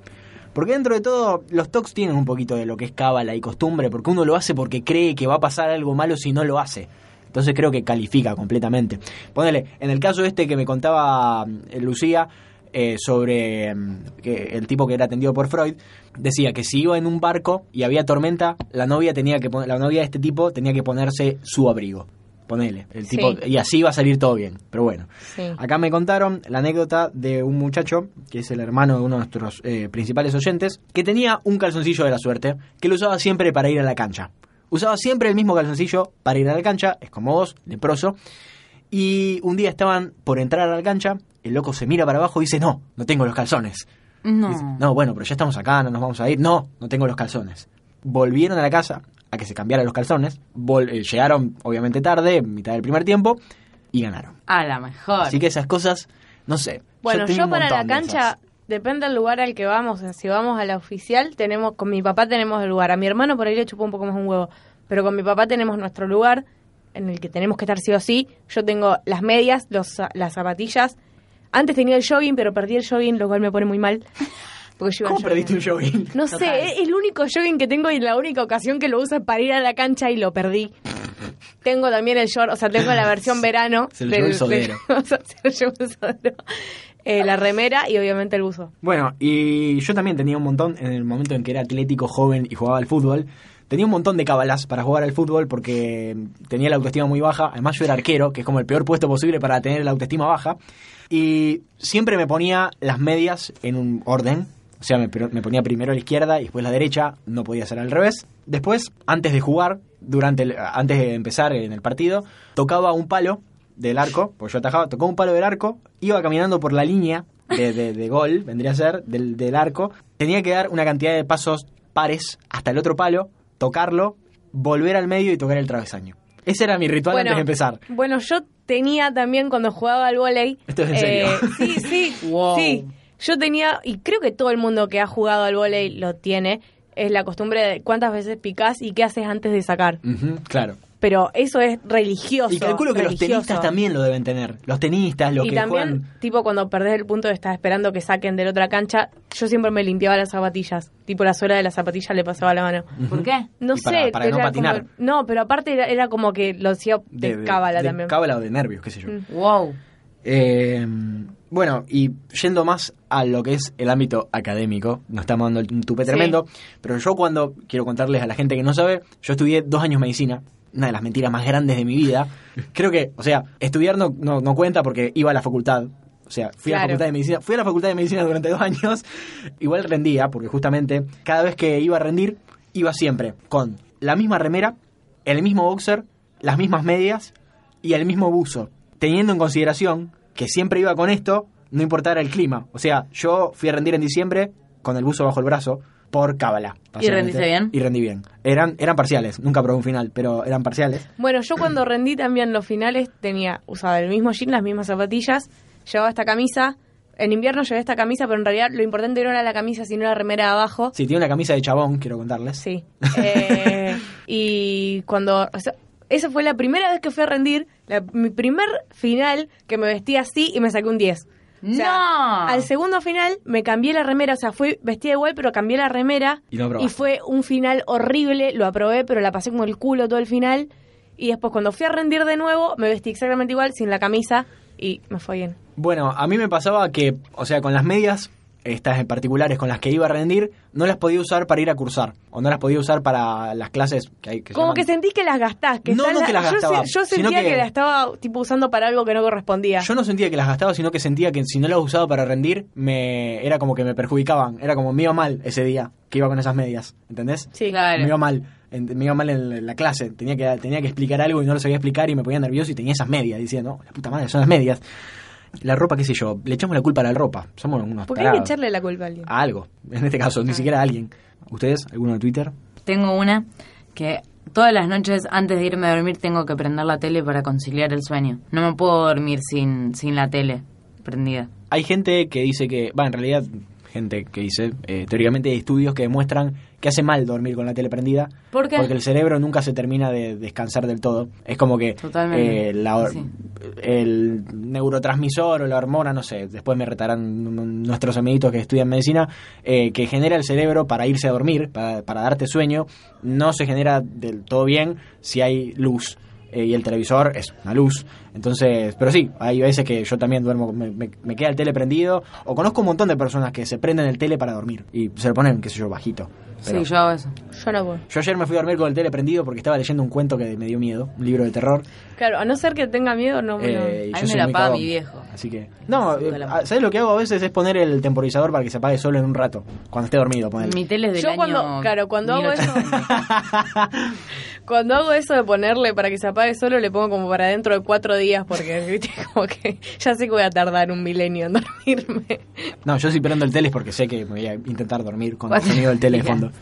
S3: Porque dentro de todo, los talks tienen un poquito de lo que es cábala y costumbre, porque uno lo hace porque cree que va a pasar algo malo si no lo hace. Entonces creo que califica completamente. Ponele, en el caso este que me contaba eh, Lucía, eh, sobre mm, el tipo que era atendido por Freud, decía que si iba en un barco y había tormenta, la novia tenía que la novia de este tipo tenía que ponerse su abrigo. Ponele, el tipo
S1: Sí.
S3: y así iba a salir todo bien. Pero bueno,
S1: Sí.
S3: acá me contaron la anécdota de un muchacho que es el hermano de uno de nuestros eh, principales oyentes que tenía un calzoncillo de la suerte que lo usaba siempre para ir a la cancha. Usaba siempre el mismo calzoncillo para ir a la cancha, es como vos, leproso. Y un día estaban por entrar a la cancha, el loco se mira para abajo y dice, no, no tengo los calzones. Dice,
S2: No.
S3: no, bueno, pero ya estamos acá, no nos vamos a ir. No, no tengo los calzones. Volvieron a la casa a que se cambiaran los calzones. Vol- eh, llegaron, obviamente, tarde, mitad del primer tiempo, y ganaron.
S2: A la mejor.
S3: Así que esas cosas, no sé.
S1: Bueno, yo para la
S3: de
S1: cancha, depende del lugar al que vamos. O sea, si vamos a la oficial, tenemos con mi papá tenemos el lugar. A mi hermano por ahí le chupó un poco más un huevo. Pero con mi papá tenemos nuestro lugar en el que tenemos que estar sí o sí. Yo tengo las medias, los, las zapatillas. Antes tenía el jogging, pero perdí el jogging, lo cual me pone muy mal. Porque yo iba
S3: ¿Cómo perdiste un jogging?
S1: No
S2: Total.
S1: sé, es el único jogging que tengo y la única ocasión que lo uso es para ir a la cancha y lo perdí. [LAUGHS] Tengo también el short, o sea, tengo la versión [LAUGHS] verano.
S3: Se lo llevó el sodero. [LAUGHS]
S1: o sea, se lo llevó el sodero. Eh, la remera y obviamente el buzo.
S3: Bueno, y yo también tenía un montón, en el momento en que era atlético, joven y jugaba al fútbol, tenía un montón de cábalas para jugar al fútbol porque tenía la autoestima muy baja. Además, yo era arquero, que es como el peor puesto posible para tener la autoestima baja. Y siempre me ponía las medias en un orden. O sea, me, me ponía primero a la izquierda y después la derecha. No podía ser al revés. Después, antes de jugar, durante el- antes de empezar en el partido, tocaba un palo del arco, pues yo atajaba, tocaba un palo del arco, iba caminando por la línea de, de- de gol, vendría a ser, del, del arco, tenía que dar una cantidad de pasos pares hasta el otro palo, tocarlo, volver al medio y tocar el travesaño. Ese era mi ritual antes de empezar.
S1: Bueno, yo tenía también cuando jugaba al volei.
S3: Esto es en serio.
S1: sí, sí, [LAUGHS]
S2: Wow.
S1: sí. Yo tenía, y creo que todo el mundo que ha jugado al volei lo tiene, es la costumbre de cuántas veces picás y qué haces antes de sacar.
S3: Claro.
S1: Pero eso es religioso.
S3: Y calculo que los tenistas también lo deben tener. Los tenistas, los
S1: y
S3: que
S1: también,
S3: juegan...
S1: tipo, cuando perdés el punto de estar esperando que saquen de la otra cancha, yo siempre me limpiaba las zapatillas. Tipo, la suela de la zapatilla le pasaba la mano.
S2: ¿Por qué?
S1: No
S3: Y
S1: sé,
S3: para- para no
S1: era
S3: patinar.
S1: como- no, pero aparte era, era como que lo hacía de, cábala
S3: de
S1: también.
S3: cábala o de nervios, qué sé yo.
S1: Mm.
S2: Wow.
S3: Eh, bueno, y yendo más a lo que es el ámbito académico, nos estamos dando un tupe
S1: Sí.
S3: tremendo, pero yo cuando, quiero contarles a la gente que no sabe, yo estudié dos años medicina, una de las mentiras más grandes de mi vida. [LAUGHS] Creo que, o sea, estudiar no, no, no cuenta porque iba a la facultad. O sea, fui a la facultad de medicina, fui a la facultad de medicina durante dos años, igual rendía, porque justamente cada vez que iba a rendir, iba siempre con la misma remera, el mismo boxer, las mismas medias y el mismo buzo, teniendo en consideración que siempre iba con esto, no importara el clima. O sea, yo fui a rendir en diciembre con el buzo bajo el brazo por cábala. básicamente.
S2: rendiste bien?
S3: Y rendí bien. Eran, eran parciales, nunca probé un final, pero eran parciales.
S1: Bueno, yo cuando rendí también los finales tenía, usaba el mismo jean, las mismas zapatillas, llevaba esta camisa. En invierno llevé esta camisa, pero en realidad lo importante no era la camisa, sino la remera de abajo.
S3: Sí, tiene una camisa de chabón, quiero contarles.
S1: Sí. Eh, [LAUGHS] y cuando... o sea, esa fue la primera vez que fui a rendir, la- mi primer final que me vestí así y me saqué un 10. O sea,
S2: ¡No!
S1: Al segundo final me cambié la remera, o sea, fui vestida igual, pero cambié la remera.
S3: Y lo
S1: y fue un final horrible, lo aprobé, pero la pasé como el culo todo el final. Y después cuando fui a rendir de nuevo, me vestí exactamente igual, sin la camisa, y me fue bien.
S3: Bueno, a mí me pasaba que, o sea, con las medias, estas en particulares con las que iba a rendir, no las podía usar para ir a cursar. O no las podía usar para las clases que hay que
S1: Como
S3: llaman-
S1: que sentí que las gastás. Que
S3: No, no
S1: la-
S3: que las gastaba,
S1: Yo, sentía
S3: que-
S1: que... las estaba tipo usando para algo que no correspondía.
S3: Yo no sentía que las gastaba, sino que sentía que si no las usaba para rendir, me era como que me perjudicaban. Era como me iba mal ese día que iba con esas medias. ¿Entendés?
S1: Sí.
S2: Claro.
S3: Me iba mal. en- Me iba mal en la clase. Tenía que, tenía que explicar algo y no lo sabía explicar y me ponía nervioso y tenía esas medias. Diciendo, no, la puta madre, son las medias. La ropa, qué sé yo, le echamos la culpa a la ropa. Somos unos
S1: Porque hay que echarle la culpa a alguien.
S3: A algo. En este caso, ni siquiera a alguien. ¿Ustedes? ¿Alguno de Twitter?
S2: Tengo una que todas las noches antes de irme a dormir tengo que prender la tele para conciliar el sueño. No me puedo dormir sin, sin la tele prendida.
S3: Hay gente que dice que, va, en realidad, gente que dice, eh, teóricamente hay estudios que demuestran que hace mal dormir con la tele prendida.
S2: ¿Por qué?
S3: Porque el cerebro nunca se termina de descansar del todo. Es como que eh, la-
S2: Sí.
S3: el neurotransmisor o la hormona, no sé, después me retarán nuestros amiguitos que estudian medicina, eh, que genera el cerebro para irse a dormir, para, para darte sueño, no se genera del todo bien si hay luz. eh, y el televisor es una luz. Entonces, pero sí, hay veces que yo también duermo, me, me- me queda el tele prendido, o conozco un montón de personas que se prenden el tele para dormir y se lo ponen, qué sé yo, bajito. Pero-
S2: Sí, yo hago eso.
S1: Yo no puedo.
S3: yo ayer me fui a dormir con el tele prendido porque estaba leyendo un cuento que me dio miedo, un libro de terror.
S1: Claro, a no ser que tenga miedo, no.
S3: Eh, y
S2: A
S3: yo
S2: mí me la apaga mi viejo.
S3: Así que. No, eh,
S2: la-
S3: ¿sabes lo que hago a veces? Es poner el temporizador para que se apague solo en un rato. Cuando esté dormido, poner.
S2: Mi tele es del
S1: Yo
S2: año
S1: cuando, claro, cuando hago eso,
S2: 1890. [LAUGHS]
S1: cuando hago eso de ponerle para que se apague solo, le pongo como para dentro de cuatro días porque, [LAUGHS] viste, como que ya sé que voy a tardar un milenio en dormirme.
S3: No, yo si prendo el tele es porque sé que me voy a intentar dormir con el sonido del tele de fondo. [LAUGHS]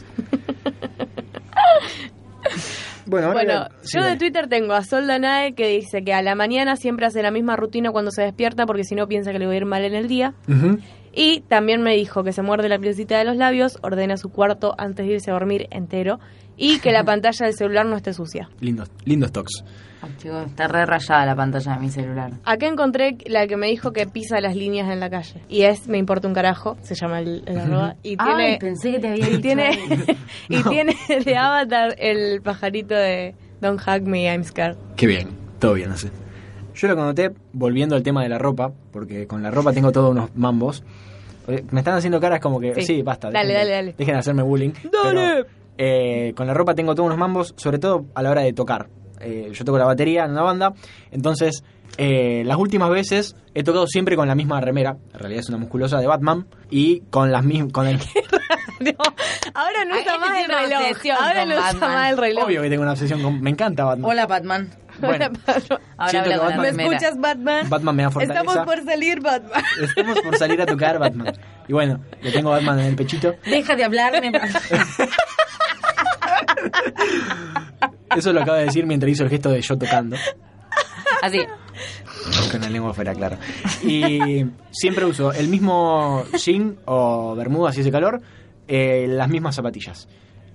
S3: bueno,
S1: Bueno,
S3: a- sí,
S1: yo de. Twitter tengo a Sol Danae que dice que a la mañana siempre hace la misma rutina cuando se despierta porque si no piensa que le va a ir mal en el día.
S3: Ujú.
S1: Y también me dijo que se muerde la pielcita de los labios, ordena su cuarto antes de irse a dormir entero y que la [LAUGHS] pantalla del celular no esté sucia.
S3: Lindos, lindos tocs.
S2: Ay, chico, está re rayada la pantalla de mi celular.
S1: Acá encontré la que me dijo que pisa las líneas en la calle. Y es Me importa un carajo, se llama el, el arroba. Y
S2: Ay,
S1: tiene,
S2: pensé que te había
S1: y
S2: dicho
S1: tiene, [LAUGHS] y tiene de avatar el pajarito de Don't hug me, I'm scared.
S3: Qué bien, todo bien así. Yo lo que noté, volviendo al tema de la ropa, porque con la ropa tengo todos unos mambos. Eh, Me están haciendo caras como que,
S1: Sí.
S3: sí, basta.
S1: Dale,
S3: dejen de-
S1: dale, dale.
S3: Dejen de hacerme bullying.
S1: Dale.
S3: Pero, eh, con la ropa tengo todos unos mambos, sobre todo a la hora de tocar. Eh, yo toco la batería en una banda, entonces eh, las últimas veces he tocado siempre con la misma remera, en realidad es una musculosa de Batman, y con las mismas, con el... [LAUGHS]
S1: No, ahora no
S2: Ay,
S1: usa más el reloj.
S2: obsesión
S1: Ahora no usa más el reloj.
S3: Obvio que tengo una obsesión con... Me encanta Batman.
S2: Hola, Batman. [LAUGHS]
S3: Bueno,
S2: Ahora
S3: Siento
S2: habla
S3: Batman-
S1: ¿Me escuchas, Batman?
S3: Batman me da fortaleza.
S1: Estamos por salir, Batman. [LAUGHS]
S3: Estamos por salir a tocar Batman. Y bueno, le tengo a Batman en el pechito.
S2: Deja de hablarme. [LAUGHS]
S3: Eso lo acaba de decir mientras hizo el gesto de yo tocando.
S2: Así.
S3: Con la lengua fuera, claro. Y siempre uso el mismo jean o bermuda si hace calor, eh, las mismas zapatillas.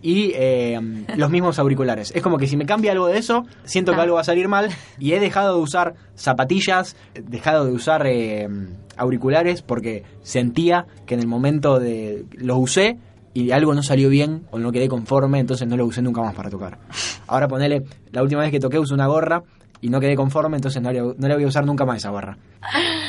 S3: Y eh, los mismos auriculares. Es como que si me cambia algo de eso, siento que algo va a salir mal. Y he dejado de usar zapatillas, he dejado de usar eh, auriculares porque sentía que en el momento de. los usé y algo no salió bien o no quedé conforme, entonces no lo usé nunca más para tocar. Ahora ponele, la última vez que toqué usé una gorra y no quedé conforme, entonces no le, no le voy a usar nunca más esa gorra.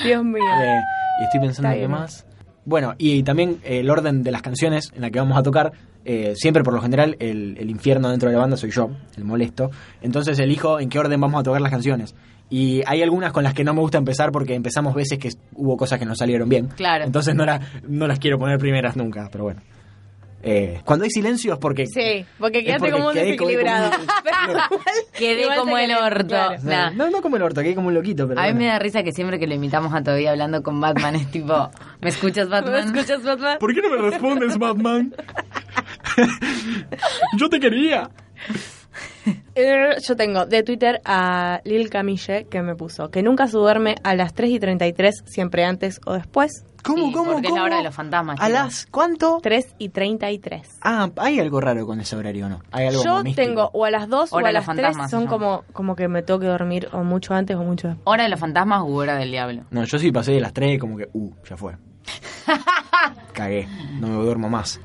S1: Dios mío.
S3: Eh, y estoy pensando qué más. Bueno, y también eh, el orden de las canciones en la que vamos a tocar. Eh, siempre, por lo general, el, el infierno dentro de la banda soy yo, el molesto. Entonces elijo en qué orden vamos a tocar las canciones. Y hay algunas con las que no me gusta empezar porque empezamos veces que hubo cosas que no salieron bien.
S2: Claro.
S3: Entonces no, la- no las quiero poner primeras nunca, pero bueno. Eh, cuando hay silencio es porque...
S1: Sí, porque quedaste como un
S3: como-
S1: desequilibrado. [LAUGHS]
S2: Quedé
S1: igual
S2: como el orto.
S1: claro.
S2: Nah.
S3: No, no como el orto, quedé como un loquito, pero
S2: A mí
S3: bueno.
S2: me da risa que siempre que lo invitamos a todavía hablando con Batman es tipo, ¿me escuchas [LAUGHS]
S1: ¿Me
S2: Batman?
S1: escuchas, Batman?
S3: ¿Por qué no me respondes, Batman? [LAUGHS] [LAUGHS] Yo te quería.
S1: Eh, Yo tengo de Twitter a Lil Camille que me puso que nunca se duerme a las 3 y 33, siempre antes o después.
S3: ¿Cómo,
S2: Sí,
S3: cómo,
S2: porque es
S3: cómo?
S2: la hora de los fantasmas,
S3: ¿A
S2: chicos.
S3: las cuánto?
S1: 3 y 33.
S3: Ah, hay algo raro con ese horario, ¿no? Hay algo
S1: Yo tengo o a las 2 o
S2: Hora
S1: a
S2: de
S1: las
S2: los
S1: 3
S2: fantasmas,
S1: son como, como que me tengo que dormir o mucho antes o mucho después.
S2: ¿Hora de los fantasmas u hora del diablo?
S3: No, yo sí pasé de las 3 como que, uh, ya fue. [LAUGHS] Cagué, no me duermo más.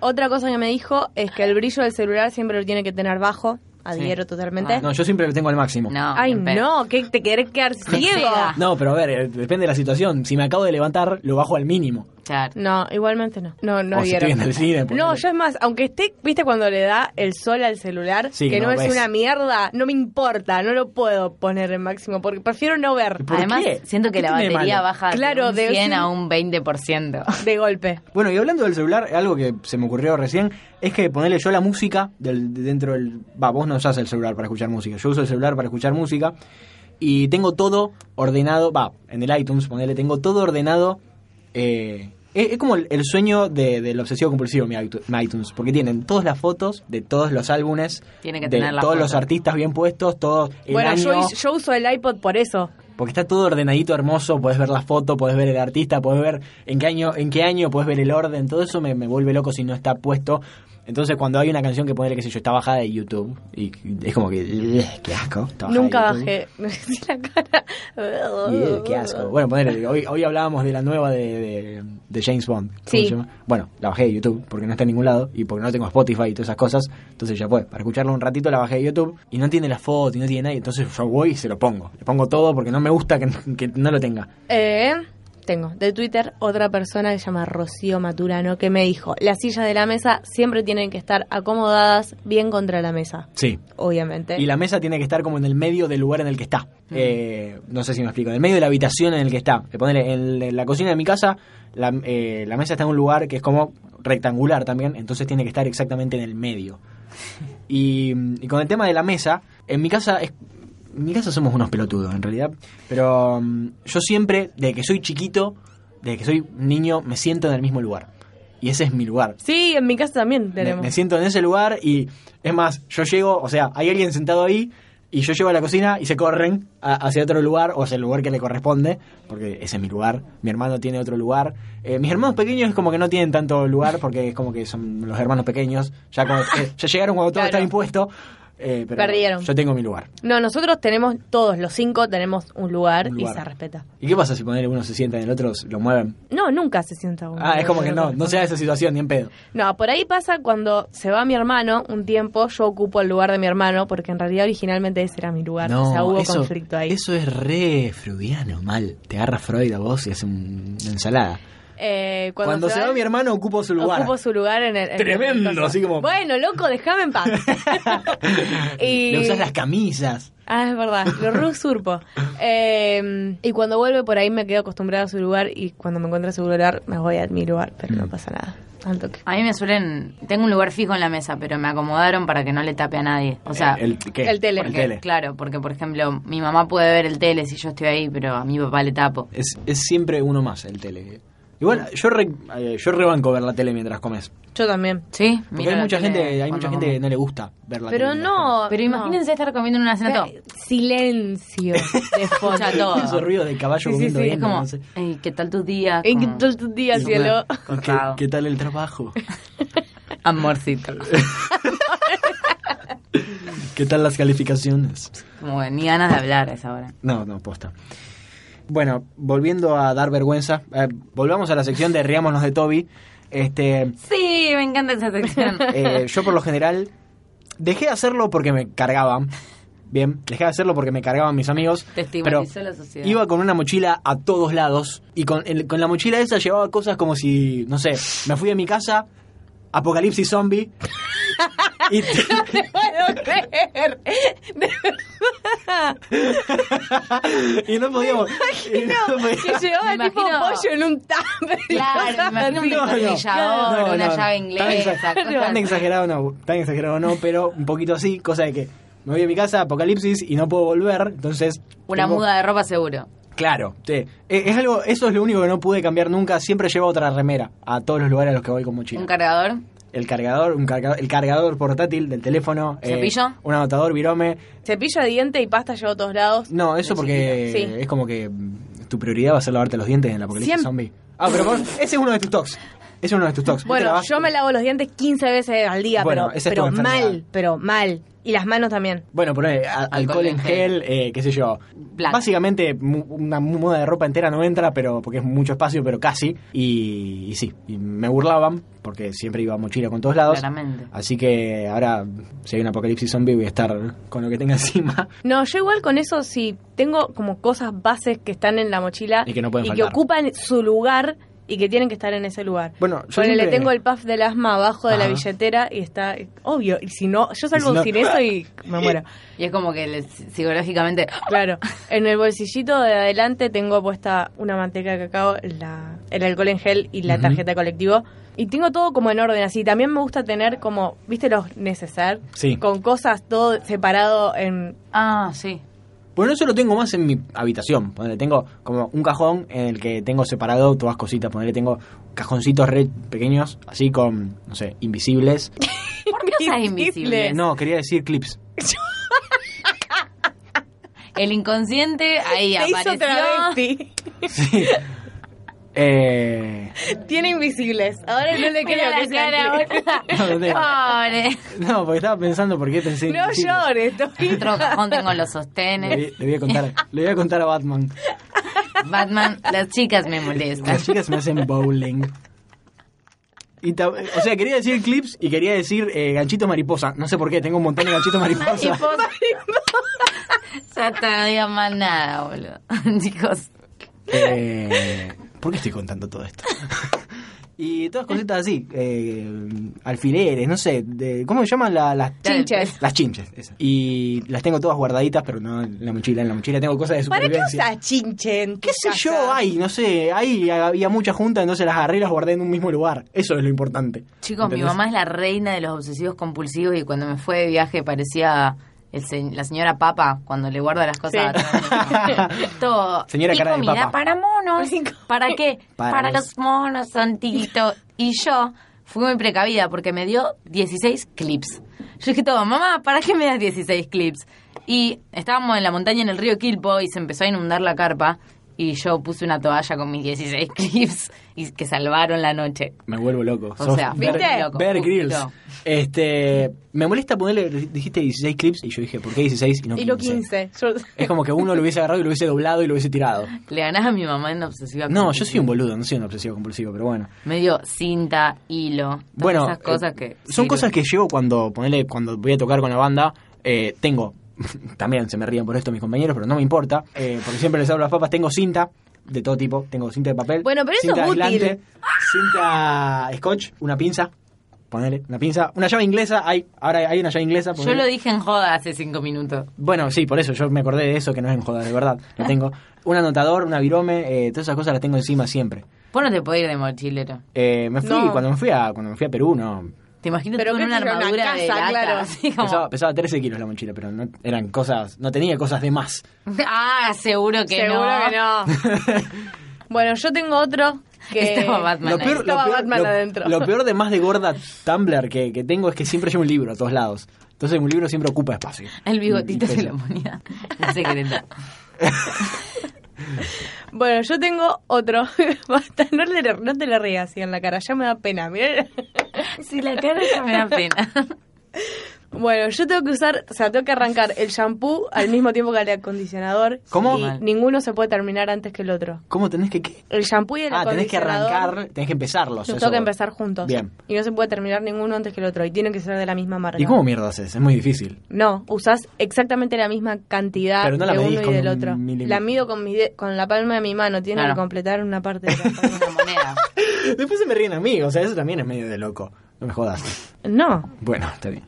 S1: Otra cosa que me dijo es que el brillo del celular siempre lo tiene que tener bajo, adhiero totalmente.
S2: Ah,
S3: No, yo siempre lo tengo al máximo.
S2: No,
S1: Ay, no, que te querés quedar ciego.
S3: No, pero a ver, eh, depende de la situación. Si me acabo de levantar, lo bajo al mínimo.
S2: Claro.
S1: No, igualmente no. No, no
S3: O si
S1: adhiero.
S3: estoy en el cine, ponele.
S1: No, yo es más, aunque esté, viste cuando le da el sol al celular,
S3: Sí,
S1: que no,
S3: no
S1: es
S3: ves.
S1: una mierda, no me importa, no lo puedo poner en máximo, porque prefiero no ver
S3: ¿Por
S2: Además,
S3: qué?
S2: siento que
S3: ¿Qué
S2: la batería baja
S1: Claro,
S2: de un 100 a
S1: un-
S2: un 20%.
S1: de golpe.
S3: Bueno, y hablando del celular, algo que se me ocurrió recién es que ponerle yo la música del, de dentro del. Va, vos no usás el celular para escuchar música. Yo uso el celular para escuchar música y tengo todo ordenado. Va, en el iTunes, ponerle, tengo todo ordenado. Eh, es, es como el, el sueño de- del obsesivo compulsivo, mi iTu- mi iTunes, porque tienen todas las fotos de todos los álbumes,
S2: Tiene que
S3: de
S2: tener
S3: todos
S2: foto.
S3: los artistas bien puestos, todo el
S1: bueno,
S3: año.
S1: yo, yo uso el iPod por eso.
S3: Porque está todo ordenadito, hermoso, podés ver la foto, podés ver el artista, podés ver en qué año, en qué año, podés ver el orden, todo eso me, me vuelve loco si no está puesto. Entonces cuando hay una canción que ponerle, qué sé yo, está bajada de YouTube, y es como que, "Ugh, qué asco.
S1: Nunca
S3: de YouTube".
S1: bajé. [LAUGHS] Me la cara.
S3: Qué asco. Bueno, ponele, hoy, hoy hablábamos de la nueva de, de, de James Bond. ¿Cómo
S1: Sí.
S3: se llama? Bueno, la bajé de YouTube porque no está en ningún lado y porque no tengo Spotify y todas esas cosas. Entonces ya fue. Para escucharlo un ratito la bajé de YouTube y no tiene la foto y no tiene nada. Entonces yo voy y se lo pongo. Le pongo todo porque no me gusta que, que no lo tenga.
S1: Eh, tengo de Twitter otra persona que se llama Rocío Maturano que me dijo, las sillas de la mesa siempre tienen que estar acomodadas bien contra la mesa,
S3: Sí.
S1: obviamente.
S3: Y la mesa tiene que estar como en el medio del lugar en el que está. Eh, no sé si me explico. En el medio de la habitación en el que está. Que ponele, en, en la cocina de mi casa, la, eh, la mesa está en un lugar que es como rectangular también. Entonces tiene que estar exactamente en el medio. [LAUGHS] Y, y con el tema de la mesa, en mi casa es... En mi casa somos unos pelotudos, en realidad. Pero mm, yo siempre, desde que soy chiquito, desde que soy niño, me siento en el mismo lugar. Y ese es mi lugar.
S1: Sí, en mi casa también
S3: Me,
S1: tenemos.
S3: me siento en ese lugar y es más, yo llego, o sea, hay alguien sentado ahí y yo llego a la cocina y se corren a- hacia otro lugar o hacia el lugar que le corresponde, porque ese es mi lugar, mi hermano tiene otro lugar. Eh, mis hermanos pequeños es como que no tienen tanto lugar porque es como que son los hermanos pequeños, ya, cuando- [LAUGHS] eh, ya llegaron cuando todo
S1: Claro.
S3: está impuesto. Eh, pero
S1: Perdieron.
S3: Yo tengo mi lugar.
S1: No, nosotros tenemos, todos los cinco tenemos un lugar,
S3: Un
S1: y se respeta.
S3: ¿Y qué pasa si poner uno se sienta y el otro lo mueven?
S1: No, nunca se sienta uno.
S3: Ah, es como que no, no se da esa situación ni en pedo.
S1: No, por ahí pasa cuando se va mi hermano un tiempo, yo ocupo el lugar de mi hermano, porque en realidad originalmente ese era mi lugar. o sea, hubo
S3: eso,
S1: conflicto ahí.
S3: Eso es re freudiano, mal. Te agarra Freud a vos y hace un- una ensalada.
S1: Eh,
S3: Cuando, se va mi hermano, ocupo su lugar.
S1: Ocupo su lugar en el. en
S3: Tremendo,
S1: el
S3: así como-
S1: Bueno, loco, déjame en paz. [LAUGHS] y...
S3: Le usas las camisas.
S1: Ah, es verdad, lo resurpo. Eh, y cuando vuelve por ahí me quedo acostumbrada a su lugar y cuando me encuentro a su lugar me voy a mi lugar, pero
S3: Mm.
S1: no pasa nada.
S2: A mí me suelen... Tengo un lugar fijo en la mesa, pero me acomodaron para que no le tape a nadie. O sea,
S3: el, ¿qué?
S1: el tele.
S3: El
S2: porque-
S3: tele.
S2: claro, porque por ejemplo, mi mamá puede ver el tele si yo estoy ahí, pero a mi papá le tapo.
S3: Es, es siempre uno más el tele. Igual, yo re, eh, yo rebanco ver la tele mientras comes.
S1: Yo también.
S2: ¿Sí?
S3: Porque hay
S2: la
S3: mucha
S2: tele
S3: gente, hay mucha gente que no le gusta ver la
S1: Pero
S3: tele. mientras
S1: no.
S2: Pero
S1: no.
S2: imagínense estar comiendo en una cena [LAUGHS] todo.
S1: Eh, Silencio de fondo.
S2: Escucha todo.
S3: Esos ruidos de caballo
S1: Sí, sí,
S3: comiendo
S1: sí,
S2: Es como,
S3: no sé.
S2: "Ey, ¿qué tal tus días?
S1: ¿En qué
S2: Como,
S1: tal tu día,
S3: Y
S1: cielo?
S3: ¿qué,
S2: Cortado.
S3: qué tal el trabajo? [LAUGHS]
S2: Amorcito. [LAUGHS]
S3: ¿Qué tal las calificaciones?
S2: Como que ni ganas de hablar a esa hora.
S3: No, no, posta. Bueno, volviendo a dar vergüenza, eh, volvamos a la sección de Riámonos de Toby. Este,
S2: Sí, me encanta esa sección.
S3: eh, yo por lo general dejé de hacerlo porque me cargaban. Bien, dejé de hacerlo porque me cargaban mis amigos.
S2: Te
S3: pero
S2: la sociedad.
S3: iba con una mochila a todos lados y con, el- con la mochila esa llevaba cosas como si, no sé, me fui de mi casa, apocalipsis zombie. [LAUGHS] y [LAUGHS]
S1: No puedo creer. De verdad.
S3: y no podíamos. y no
S1: No,
S3: podíamos-
S1: que llevaba
S2: Me
S1: tipo
S2: imagino-
S1: pollo en un tupper.
S2: Claro, me imagino un
S3: No, no.
S2: una
S3: no,
S2: llave
S3: tan
S2: inglesa.
S3: exa- Tan
S2: así.
S3: exagerado no, tan exagerado no, pero un poquito así, cosa de que me voy a mi casa, apocalipsis, y no puedo volver, entonces...
S2: Una
S3: tengo-
S2: muda de ropa seguro.
S3: Claro, sí. Eh, Es algo, eso es lo único que no pude cambiar nunca, siempre llevo otra remera a todos los lugares a los que voy con mochila.
S2: Un cargador.
S3: El cargador, un cargador, el cargador portátil del teléfono, eh,
S2: ¿Cepillo?
S3: un anotador, virome.
S1: Cepillo de diente y pasta llevo a todos lados.
S3: No, eso porque.
S1: Sí.
S3: es como que tu prioridad va a ser lavarte los dientes en la apocalipsis
S1: Siempre.
S3: zombie. Ah, pero vos- ese es uno de tus tocs. Es uno de tus te
S1: Bueno, yo me lavo los dientes 15 veces al día,
S3: Bueno,
S1: pero,
S3: esa es tu
S1: pero
S3: enfermedad.
S1: mal, pero mal. Y las manos también.
S3: Bueno, poné a- alcohol en gel, eh, qué sé yo.
S2: Blanco.
S3: Básicamente mu- una moda de ropa entera no entra, pero porque es mucho espacio, pero casi. Y, y sí, y me burlaban porque siempre iba mochila con todos lados.
S2: Claramente.
S3: Así que ahora, si hay un apocalipsis zombie, voy a estar con lo que tenga encima. [LAUGHS]
S1: No, yo igual con eso sí tengo como cosas bases que están en la mochila
S3: Y que no pueden
S1: que
S3: faltar.
S1: ocupan su lugar y que tienen que estar en ese lugar.
S3: Bueno, yo siempre-
S1: tengo el puff del asma abajo de la billetera y está obvio. Y si no, yo salgo
S3: si no-
S1: sin eso y me muero. [LAUGHS]
S2: Y es como que le- psicológicamente...
S1: Claro, en el bolsillito de adelante tengo puesta una manteca de cacao, la, el alcohol en gel y la tarjeta de colectivo. Y tengo todo como en orden así. También me gusta tener como, ¿viste los neceser?
S3: Sí.
S1: Con cosas todo separado en...
S2: Ah, sí.
S3: Bueno, eso lo tengo más en mi habitación. Ponele, tengo como un cajón en el que tengo separado todas cositas. Ponele, tengo cajoncitos re pequeños, así con, no sé, invisibles. [LAUGHS]
S2: ¿Por qué usas invisible?
S3: No, quería decir clips. [LAUGHS]
S2: El inconsciente ahí
S1: Se hizo
S2: apareció.
S1: travesti.
S3: Sí. Eh,
S1: Tiene invisibles. Ahora no le creo
S2: la
S1: que sea
S2: cara,
S1: clip. [LAUGHS]
S3: no, no.
S2: Pobre.
S3: Porque estaba pensando por qué pensé.
S1: No llores, [LAUGHS]
S2: otro cajón tengo los sostenes.
S3: le voy a contar, le voy a contar a Batman.
S2: Batman, las chicas me molestan.
S3: Las chicas me hacen bowling. Y o sea, quería decir clips y quería decir eh, ganchito mariposa. No sé por qué, tengo un montón de ganchitos mariposa.
S2: Ya te no digo más nada, boludo. [LAUGHS] Chicos.
S3: Eh, ¿Por qué estoy contando todo esto? [LAUGHS] y todas cositas así, eh, alfileres, no sé, de, ¿cómo se llaman la- las
S1: Chinches.
S3: Las chinches, esas. Y las tengo todas guardaditas, pero no en la mochila. En la mochila tengo cosas de
S1: ¿Para qué
S3: supervivencia.
S1: usas chinche en tu
S3: ¿Qué sé
S1: casa?
S3: yo? Ay, no sé, ahí había mucha junta, entonces las agarré y las guardé en un mismo lugar. Eso es lo importante.
S2: Chicos, mi mamá es la reina de los obsesivos compulsivos y cuando me fue de viaje parecía el se- la señora Papa cuando le guarda las cosas
S1: Sí.
S2: atrás. [LAUGHS] Todo.
S3: Señora
S2: y
S3: cara de
S2: comida
S3: papa.
S2: para monos. ¿Para qué? [LAUGHS]
S3: Para
S2: Para,
S3: los-
S2: los monos, Santito. Y yo fui muy precavida porque me dio 16 clips. Yo dije todo, mamá, ¿para qué me das 16 clips? Y estábamos en la montaña en el río Quilpo y se empezó a inundar la carpa. Y yo puse una toalla con mis 16 [LAUGHS] clips y que salvaron la noche.
S3: Me vuelvo loco.
S2: O
S3: Sos
S2: sea,
S3: Bear-
S1: ¿viste?
S2: loco,
S3: Bear. Grylls. Este, me molesta ponerle, dijiste 16 clips y yo dije, ¿por qué 16 y no 15?
S1: Y lo 15. Yo-
S3: Es como que uno lo hubiese agarrado y lo hubiese doblado y lo hubiese tirado.
S2: Le ganás a mi mamá en obsesiva
S3: No, yo soy un boludo, no soy un obsesivo compulsivo, pero bueno.
S2: medio cinta, hilo, todas
S3: Bueno,
S2: esas cosas
S3: eh,
S2: que
S3: son
S2: sirven.
S3: cosas que llevo cuando ponele, cuando voy a tocar con la banda. eh, tengo, [LAUGHS] también se me ríen por esto mis compañeros, pero no me importa, eh, porque siempre les hablo a las papas. Tengo cinta de todo tipo, tengo cinta de papel,
S1: Bueno, pero eso
S3: cinta
S1: es útil.
S3: aislante, cinta scotch, una pinza, ponele, una pinza, una llave inglesa. Hay, ahora hay una llave inglesa.
S2: Yo lo dije en joda hace cinco minutos.
S3: Bueno, sí, por eso yo me acordé de eso, que no es en joda, de verdad. Lo [LAUGHS] tengo. Un anotador, una virome, eh, todas esas cosas las tengo encima siempre.
S2: Vos no te podés ir de mochilero.
S3: Eh, me fui,
S1: No.
S3: cuando me fui a cuando me fui a Perú, no.
S2: Te imagino
S1: Pero
S2: tú con una
S1: una
S2: armadura de
S1: casa,
S2: lata.
S1: claro.
S2: así como-
S3: Pesaba, pesaba 13 kilos la mochila, pero no eran cosas, no tenía cosas de más. [LAUGHS]
S2: Ah, seguro que
S1: Seguro
S2: no.
S1: que no. [LAUGHS] bueno, yo tengo otro que...
S2: Estaba Batman
S3: Lo peor, lo,
S1: Estaba
S3: peor,
S1: Batman
S3: lo-
S1: adentro.
S3: lo peor de más de gorda [LAUGHS] Tumblr que, que tengo es que siempre llevo un libro a todos lados. Entonces un libro siempre ocupa espacio.
S2: El bigotito se lo ponía. Secreto. [LAUGHS]
S1: Bueno, yo tengo otro. [LAUGHS] Basta, no, le- no te le rías así en la cara, ya me da pena. Mirá.
S2: Si la cara ya me da pena. [LAUGHS]
S1: Bueno, yo tengo que usar, o sea, tengo que arrancar el shampoo al mismo tiempo que el acondicionador.
S3: ¿Cómo?
S1: Y
S2: Mal.
S1: ninguno se puede terminar antes que el otro.
S3: ¿Cómo tenés que qué?
S1: El shampoo y el
S3: Ah, tenés que
S1: acondicionador.
S3: arrancar, tenés que empezarlos.
S1: Los
S3: eso
S1: tengo que empezar juntos.
S3: Bien.
S1: Y no se puede terminar ninguno antes que el otro. Y tienen que ser de la misma marca.
S3: ¿Y cómo mierda haces? Es muy difícil.
S1: No, usas exactamente la misma cantidad
S3: Pero no la
S1: de
S3: medís
S1: uno y
S3: con
S1: del otro. La mido con, mi de- con la palma de mi mano. Tiene
S2: Claro.
S1: que completar una parte de la [LAUGHS] palma.
S2: Una moneda.
S3: Después se me ríen a mí, o sea, eso también es medio de loco. No me jodas.
S1: no,
S3: Bueno, está bien.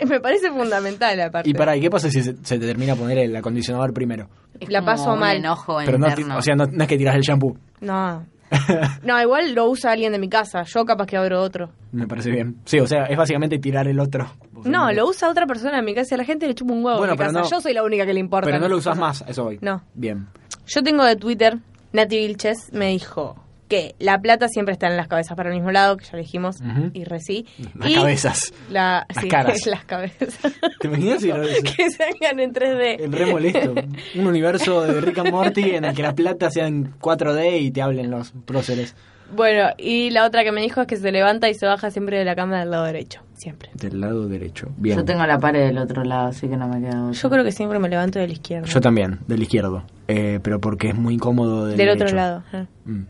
S3: [LAUGHS]
S1: me parece fundamental aparte.
S3: Y para, ¿y qué pasa si se, se te termina poner el acondicionador primero?
S2: Es
S1: La paso mal.
S2: enojo
S3: Pero no, ti-
S2: interno.
S3: o sea, no, no es que tiras el shampoo.
S1: No. [LAUGHS] No, igual lo usa alguien de mi casa. Yo capaz que abro otro.
S3: Me parece bien. Sí, o sea, es básicamente tirar el otro.
S1: No, lo usa otra persona en mi casa y a la gente le chupa un huevo
S3: Bueno,
S1: en mi
S3: pero
S1: casa.
S3: no-
S1: Yo soy la única que le importa.
S3: Pero no lo usas más, a eso voy.
S1: No.
S3: Bien.
S1: Yo tengo de Twitter, Nati Vilches me dijo que la plata siempre está en las cabezas para el mismo lado, que ya lo dijimos, y recí.
S3: Las
S1: y
S3: cabezas.
S1: La,
S3: Las
S1: sí,
S3: caras. [LAUGHS]
S1: las cabezas.
S3: ¿Te imaginas si lo- [LAUGHS]
S1: que salgan en 3D.
S3: El re molesto. Un universo de Rick and Morty en el que la plata sea en 4D y te hablen los próceres.
S1: Bueno, y la otra que me dijo es que se levanta y se baja siempre de la cama del lado derecho. Siempre.
S3: Del lado derecho. Bien.
S2: Yo tengo la pared del otro lado, así que no me queda.
S1: Yo creo que siempre me levanto del izquierdo.
S3: Yo también, del izquierdo. Eh, pero porque es muy incómodo del,
S1: del otro lado.
S3: Mm.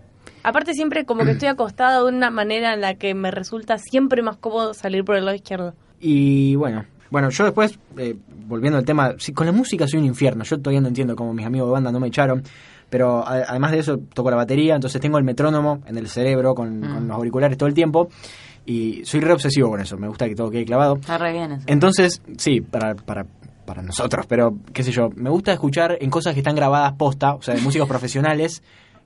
S1: Aparte siempre como que estoy [CLEARS THROAT] acostada de una manera en la que me resulta siempre más cómodo salir por el lado izquierdo.
S3: Y bueno, bueno, yo después, eh, volviendo al tema, sí, con la música soy un infierno. Yo todavía no entiendo cómo mis amigos de banda no me echaron. Pero a- además de eso, toco la batería, entonces tengo el metrónomo en el cerebro con, con los auriculares todo el tiempo. Y soy re obsesivo con eso, me gusta que todo quede clavado.
S2: Está re bien eso.
S3: Entonces, sí, para, para, para nosotros, pero qué sé yo, me gusta escuchar en cosas que están grabadas posta, o sea, de músicos [LAUGHS] profesionales,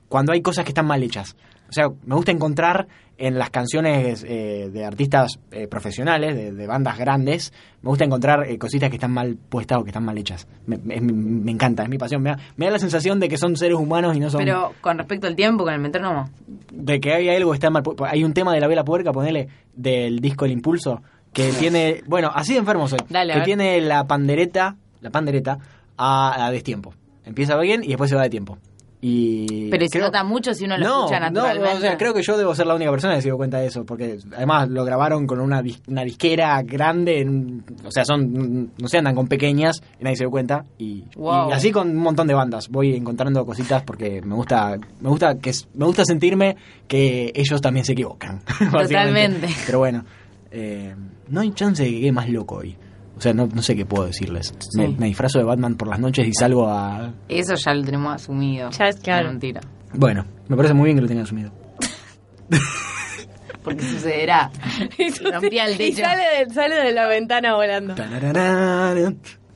S3: cuando hay cosas que están mal hechas. O sea, me gusta encontrar en las canciones eh, de artistas eh, profesionales, de, de bandas grandes, me gusta encontrar eh, cositas que están mal puestas o que están mal hechas. Me, me- me encanta, es mi pasión. Me da, me da la sensación de que son seres humanos y no son...
S2: Pero con respecto al tiempo, con el metrónomo.
S3: de que hay algo que está mal. Hay un tema de la vela puerca, ponele, del disco El Impulso, que tiene, bueno, así de enfermo soy,
S2: Dale,
S3: que tiene la pandereta, la pandereta a, a destiempo. Empieza bien y después se va de tiempo. Y
S2: Pero ¿y se
S3: creo-
S2: nota mucho si uno lo
S3: no,
S2: escucha
S3: no,
S2: naturalmente.
S3: o sea, creo que yo debo ser la única persona que se dio cuenta de eso, porque además lo grabaron con una, una disquera grande, en- o sea, son no se andan con pequeñas y nadie se dio cuenta y,
S2: Wow.
S3: y así con un montón de bandas voy encontrando cositas porque me gusta me gusta que me gusta sentirme que ellos también se equivocan. [LAUGHS]
S2: Totalmente.
S3: Pero bueno, eh, no hay chance de que quede más loco hoy. O sea, no, no sé qué puedo decirles. Me,
S2: Sí.
S3: me disfrazo de Batman por las noches y salgo a...
S2: Eso ya lo tenemos asumido.
S1: Ya es claro.
S2: Mentira.
S3: Bueno, me parece muy bien que lo tengan asumido. [LAUGHS]
S2: Porque sucederá. [LAUGHS] Rompía el
S1: Y
S2: techo.
S1: sale de, sale de la ventana volando.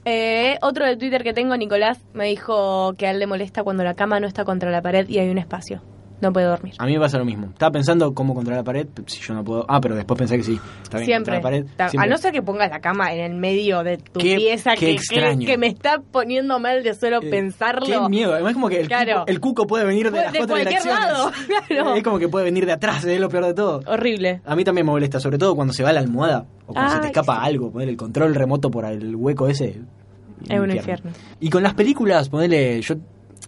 S1: Eh, otro de Twitter que tengo, Nicolás, me dijo que a él le molesta cuando la cama no está contra la pared y hay un espacio. No puede dormir.
S3: A mí me pasa lo mismo. Estaba pensando cómo contra la pared, si yo no puedo... Ah, pero después pensé que sí. Está bien,
S1: Siempre.
S3: la pared. Siempre.
S1: A no ser que pongas la cama en el medio de tu
S3: Qué-
S1: pieza,
S3: qué
S1: que,
S3: extraño.
S1: que, me está poniendo mal de solo
S3: Eh,
S1: pensarlo.
S3: Qué miedo. Además, como que el,
S1: Claro.
S3: cuco, el cuco puede venir de
S1: Puede-
S3: las
S1: de
S3: cuatro
S1: cualquier lado, [LAUGHS] claro.
S3: Es como que puede venir de atrás, es lo peor de todo.
S1: Horrible.
S3: A mí también me molesta, sobre todo cuando se va la almohada o cuando se te escapa
S1: sí.
S3: algo, poner el control remoto por el hueco ese.
S1: Es un infierno.
S3: Y con las películas, ponele, yo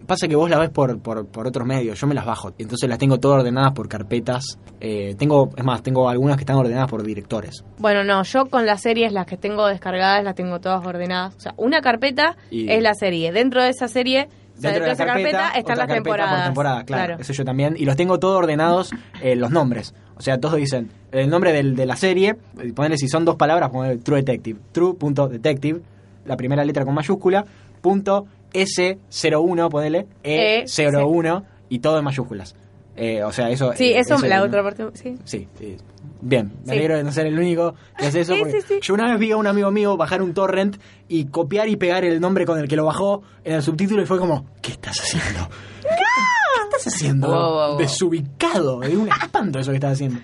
S3: pasa que vos las ves por, por, por otros medios, yo me las bajo, entonces las tengo todas ordenadas por carpetas. Eh, tengo, es más, tengo algunas que están ordenadas por directores.
S1: Bueno, no, yo con las series, las que tengo descargadas, las tengo todas ordenadas. O sea, una carpeta
S3: Y-
S1: es la serie. Dentro de esa serie, o sea,
S3: Dentro de la
S1: esa
S3: carpeta,
S1: carpeta, están las
S3: carpeta
S1: temporadas.
S3: Por temporada, claro, Eso yo también. Y los tengo todos ordenados eh, los nombres. O sea, todos dicen el nombre del, de la serie. eh, Ponerle si son dos palabras, poner True Detective. True.detective. La primera letra con mayúscula. Punto S01, ponele.
S1: E,
S3: E01. Y todo en mayúsculas. Eh, o sea, eso.
S1: Sí,
S3: eh,
S1: eso, la
S3: ¿no?
S1: otra parte, sí.
S3: Sí, sí. Bien, me
S1: Sí.
S3: alegro de no ser el único que hace [LAUGHS] eso. Porque
S1: sí, sí.
S3: Yo una vez vi a un amigo mío bajar un torrent y copiar y pegar el nombre con el que lo bajó en el subtítulo y fue como, ¿qué estás haciendo? ¿Qué, [LAUGHS] qué estás haciendo?
S2: Wow, wow, wow.
S3: Desubicado, es un espanto eso que estás haciendo.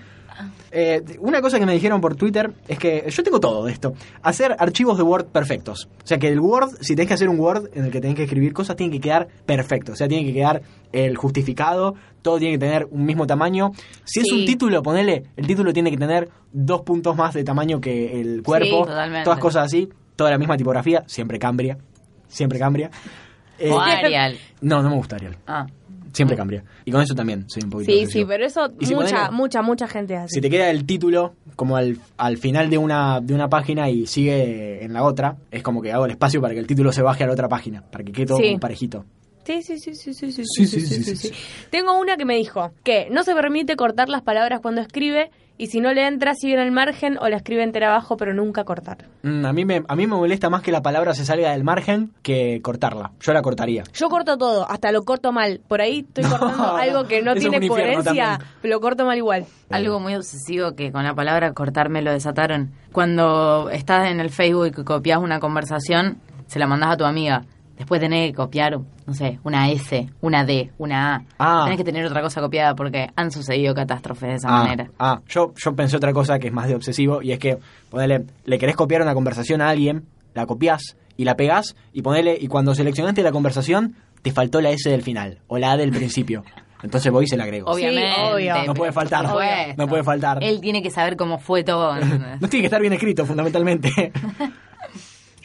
S3: Eh, una cosa que me dijeron por Twitter es que yo tengo todo de esto. Hacer archivos de Word perfectos. O sea que el Word, si tenés que hacer un Word en el que tenés que escribir cosas, tiene que quedar perfecto. O sea, tiene que quedar el justificado, todo tiene que tener un mismo tamaño. Si es
S1: Sí.
S3: un título, ponele, el título tiene que tener dos puntos más de tamaño que el cuerpo.
S2: totalmente.
S3: Todas cosas así, toda la misma tipografía, siempre Cambria. Siempre Cambria. Eh,
S2: O Arial.
S3: no, no me gusta Arial.
S2: Ah.
S3: Siempre Cambria. Y con eso también soy un poquito
S1: Sí,
S3: obsesivo.
S1: sí, pero eso
S3: Y si
S1: mucha, mucha, mucha gente hace.
S3: si te queda el título como al, al final de una, de una página y sigue en la otra, es como que hago el espacio para que el título se baje a la otra página, para que quede todo
S1: Sí.
S3: como parejito.
S1: Sí, sí, sí, sí, sí, sí,
S3: Sí,
S1: sí,
S3: sí,
S1: sí,
S3: sí,
S1: sí,
S3: sí,
S1: sí. Tengo una que me dijo que no se permite cortar las palabras cuando escribe y si no le entra sigue en el margen o la escribe entera abajo pero nunca cortar.
S3: Mm, a, mí me, a mí me molesta más que la palabra se salga del margen que cortarla. Yo la cortaría.
S1: Yo corto todo, hasta lo corto mal. Por ahí estoy [LAUGHS]
S3: No,
S1: cortando algo que no tiene coherencia,
S3: también.
S1: lo corto mal igual.
S2: Algo muy obsesivo que con la palabra cortar me lo desataron. Cuando estás en el Facebook y copias una conversación, se la mandas a tu amiga. Después tenés que copiar, no sé, una S, una D, una A.
S3: Ah.
S2: Tenés que tener otra cosa copiada porque han sucedido catástrofes de esa
S3: Ah,
S2: manera.
S3: ah, yo, yo pensé otra cosa que es más de obsesivo y es que ponele, le querés copiar una conversación a alguien, la copias y la pegás y ponele, y cuando seleccionaste la conversación te faltó la S del final o la A del principio. Entonces voy y se la agrego.
S2: Obviamente.
S1: obvio.
S3: No puede faltar. No puede faltar.
S2: Él tiene que saber cómo fue todo. [LAUGHS]
S3: No tiene que estar bien escrito, fundamentalmente. [LAUGHS]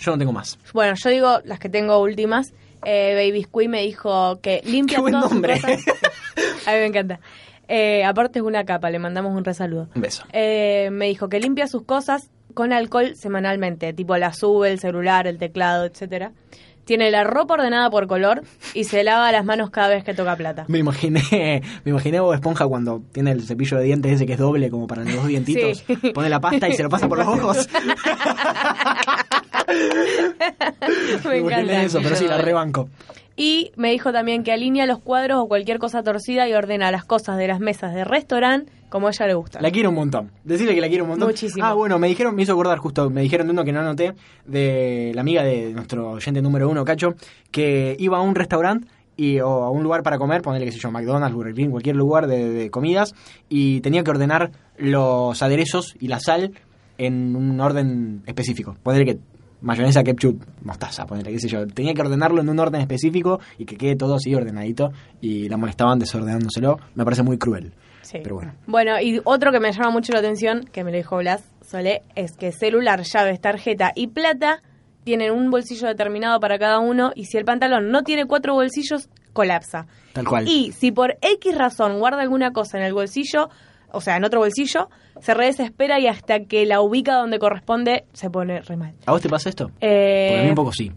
S3: Yo no tengo más.
S1: Bueno, yo digo las que tengo últimas. Eh, Baby Squee me dijo que limpia
S3: Qué buen
S1: todas sus
S3: nombre.
S1: cosas. [LAUGHS] A mí me encanta. Eh, aparte es una capa, le mandamos un resaludo.
S3: Un beso.
S1: Eh, me dijo que limpia sus cosas con alcohol semanalmente, tipo la sube, el celular, el teclado, etcétera. Tiene la ropa ordenada por color y se lava las manos cada vez que toca plata.
S3: Me imaginé, me imaginé Bob Esponja cuando tiene el cepillo de dientes ese que es doble como para los dos dientitos.
S1: Sí.
S3: Pone la pasta y se lo pasa por los ojos. [LAUGHS] [LAUGHS]
S1: Me encanta.
S3: eso, pero sí, la rebanco.
S1: Y me dijo también que alinea los cuadros o cualquier cosa torcida y ordena las cosas de las mesas de restaurante como a ella le gusta.
S3: La quiero un montón. Decirle que la quiero un montón.
S1: Muchísimo.
S3: Ah, bueno, me dijeron, me hizo acordar justo, me dijeron de uno que no anoté, de la amiga de nuestro oyente número uno, Cacho, que iba a un restaurante y, o a un lugar para comer, ponerle, qué sé yo, McDonald's, Burger King, cualquier lugar de, de comidas, y tenía que ordenar los aderezos y la sal en un orden específico. Ponerle que mayonesa, ketchup, mostaza, ponerle, qué sé yo. Tenía que ordenarlo en un orden específico y que quede todo así ordenadito y la molestaban desordenándoselo. Me parece muy cruel.
S1: Sí.
S3: Pero bueno.
S1: Bueno, y otro que me llama mucho la atención, que me lo dijo Blas Solé, es que celular, llaves, tarjeta y plata tienen un bolsillo determinado para cada uno y si el pantalón no tiene cuatro bolsillos, colapsa.
S3: Tal cual.
S1: Y si por X razón guarda alguna cosa en el bolsillo, o sea, en otro bolsillo, se re desespera y hasta que la ubica donde corresponde se pone re mal.
S3: ¿A vos te pasa esto?
S1: Eh,
S3: Porque a mí un poco sí.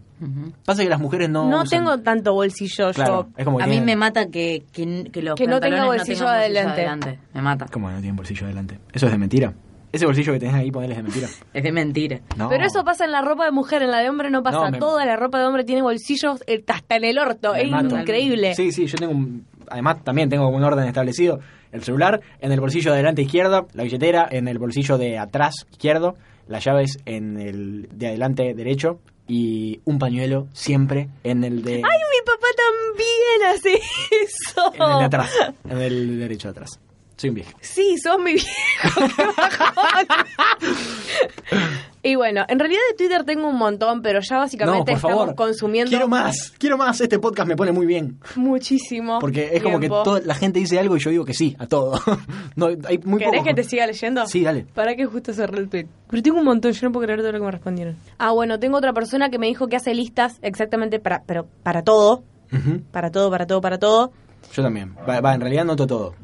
S3: Pasa que las mujeres no.
S1: no
S3: usan-
S1: tengo tanto bolsillo
S3: Claro,
S1: yo.
S3: es como que
S2: A mí
S3: tienen-
S2: me mata que, que, que los
S1: Que no tenga bolsillo adelante.
S2: Me mata.
S3: ¿Cómo no tienen bolsillo adelante? ¿Eso es de mentira? ¿Ese bolsillo que tenés ahí, ponele es de mentira? [LAUGHS]
S2: Es de mentira.
S3: No.
S1: Pero eso pasa en la ropa de mujer, en la de hombre no pasa.
S3: No, me-
S1: Toda la ropa de hombre tiene bolsillos eh, hasta en el orto.
S3: Me
S1: es
S3: mato.
S1: increíble.
S3: Sí, sí, yo tengo un. Además, también tengo un orden establecido. El celular en el bolsillo de adelante izquierdo, la billetera en el bolsillo de atrás izquierdo, las llaves en el de adelante derecho y un pañuelo siempre en el de,
S1: ¡Ay, mi papá también hace eso!
S3: en el de atrás, en el derecho de atrás. Soy un viejo.
S1: Sí, sos mi viejo. [LAUGHS] qué bajón. y bueno, en realidad de Twitter tengo un montón, pero ya
S3: No,
S1: básicamente
S3: por
S1: estamos
S3: favor.
S1: consumiendo
S3: Quiero más, quiero más. Este podcast me pone muy bien.
S1: muchísimo.
S3: Porque es como que toda la gente dice algo y yo digo que sí a todo. [LAUGHS] no, hay muy
S1: ¿Querés
S3: poco.
S1: que te siga leyendo?
S3: Sí, dale.
S1: Para que justo cerré el tweet. Pero tengo un montón, yo no puedo creer todo lo que me respondieron. Ah, bueno, tengo otra persona que me dijo que hace listas exactamente para, pero para todo. Para todo, para todo, para todo.
S3: Yo también. Va, va, en realidad anoto todo.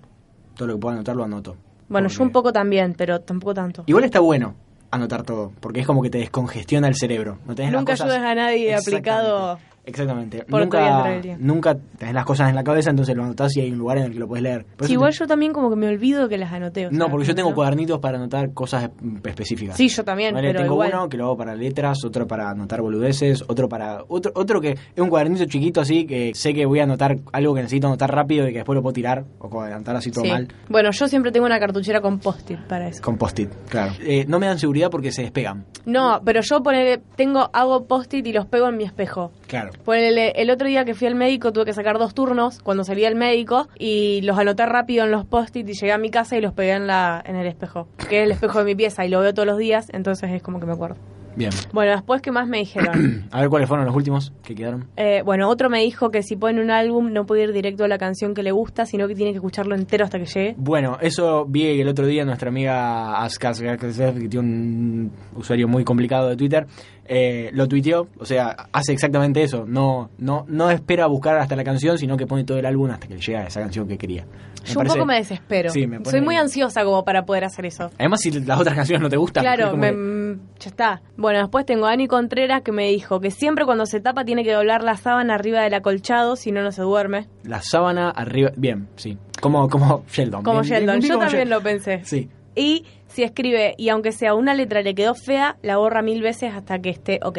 S3: Todo lo que puedo anotar lo anoto.
S1: Bueno,
S3: Porque-
S1: yo un poco también, pero tampoco tanto.
S3: Igual está bueno anotar todo, porque es como que te descongestiona el cerebro. No tenés las
S1: Nunca
S3: cosas-
S1: ayudas a nadie aplicado
S3: Exactamente.
S1: por
S3: nunca, nunca tenés las cosas en la cabeza, entonces lo anotás y hay un lugar en el que lo puedes leer.
S1: Sí, igual
S3: te-
S1: yo también como que me olvido que las anoté. o
S3: No, porque yo tengo
S1: ¿no?
S3: cuadernitos para anotar cosas específicas.
S1: Sí, yo también,
S3: ¿Vale?
S1: pero
S3: tengo
S1: igual.
S3: uno que lo hago para letras, otro para anotar boludeces, otro para otro otro que es un cuadernito chiquito así que sé que voy a anotar algo que necesito anotar rápido y que después lo puedo tirar o como anotar así todo
S1: Sí.
S3: mal
S1: Bueno, yo siempre tengo una cartuchera con post-it para eso.
S3: con post-it, claro. Eh, no me dan seguridad porque se despegan.
S1: No, pero yo ponele, tengo, hago post-it y los pego en mi espejo.
S3: Claro.
S1: Ponele, el otro día que fui al médico tuve que sacar dos turnos cuando salí al médico y los anoté rápido en los post-it y llegué a mi casa y los pegué en, la, en el espejo, que es el espejo de mi pieza y lo veo todos los días, entonces es como que me acuerdo.
S3: Bien.
S1: Bueno, después, ¿qué más me dijeron? [CLEARS THROAT]
S3: A ver cuáles fueron los últimos que quedaron.
S1: Eh, bueno, otro me dijo que si pone un álbum no puede ir directo a la canción que le gusta, sino que tiene que escucharlo entero hasta que llegue.
S3: Bueno, eso vi el otro día nuestra amiga Askas, que tiene un usuario muy complicado de Twitter, eh, lo tuiteó, o sea, hace exactamente eso, no no no espera buscar hasta la canción, sino que pone todo el álbum hasta que le llega a esa canción que quería. Me
S1: Yo un poco me desespero.
S3: Sí, me pone-
S1: Soy muy ansiosa como para poder hacer eso.
S3: Además, si las otras canciones no te gustan,
S1: Claro,
S3: como
S1: me-
S3: que-
S1: mm, ya está. Bueno, después tengo a Ani Contreras que me dijo que siempre cuando se tapa tiene que doblar la sábana arriba del acolchado, si no, no se duerme.
S3: la sábana arriba, bien, sí, como como Sheldon.
S1: Como
S3: bien,
S1: Sheldon.
S3: bien, bien
S1: Yo
S3: como
S1: también
S3: Sheldon.
S1: lo pensé.
S3: Sí.
S1: Y si escribe, y aunque sea una letra le quedó fea, la borra mil veces hasta que esté ok.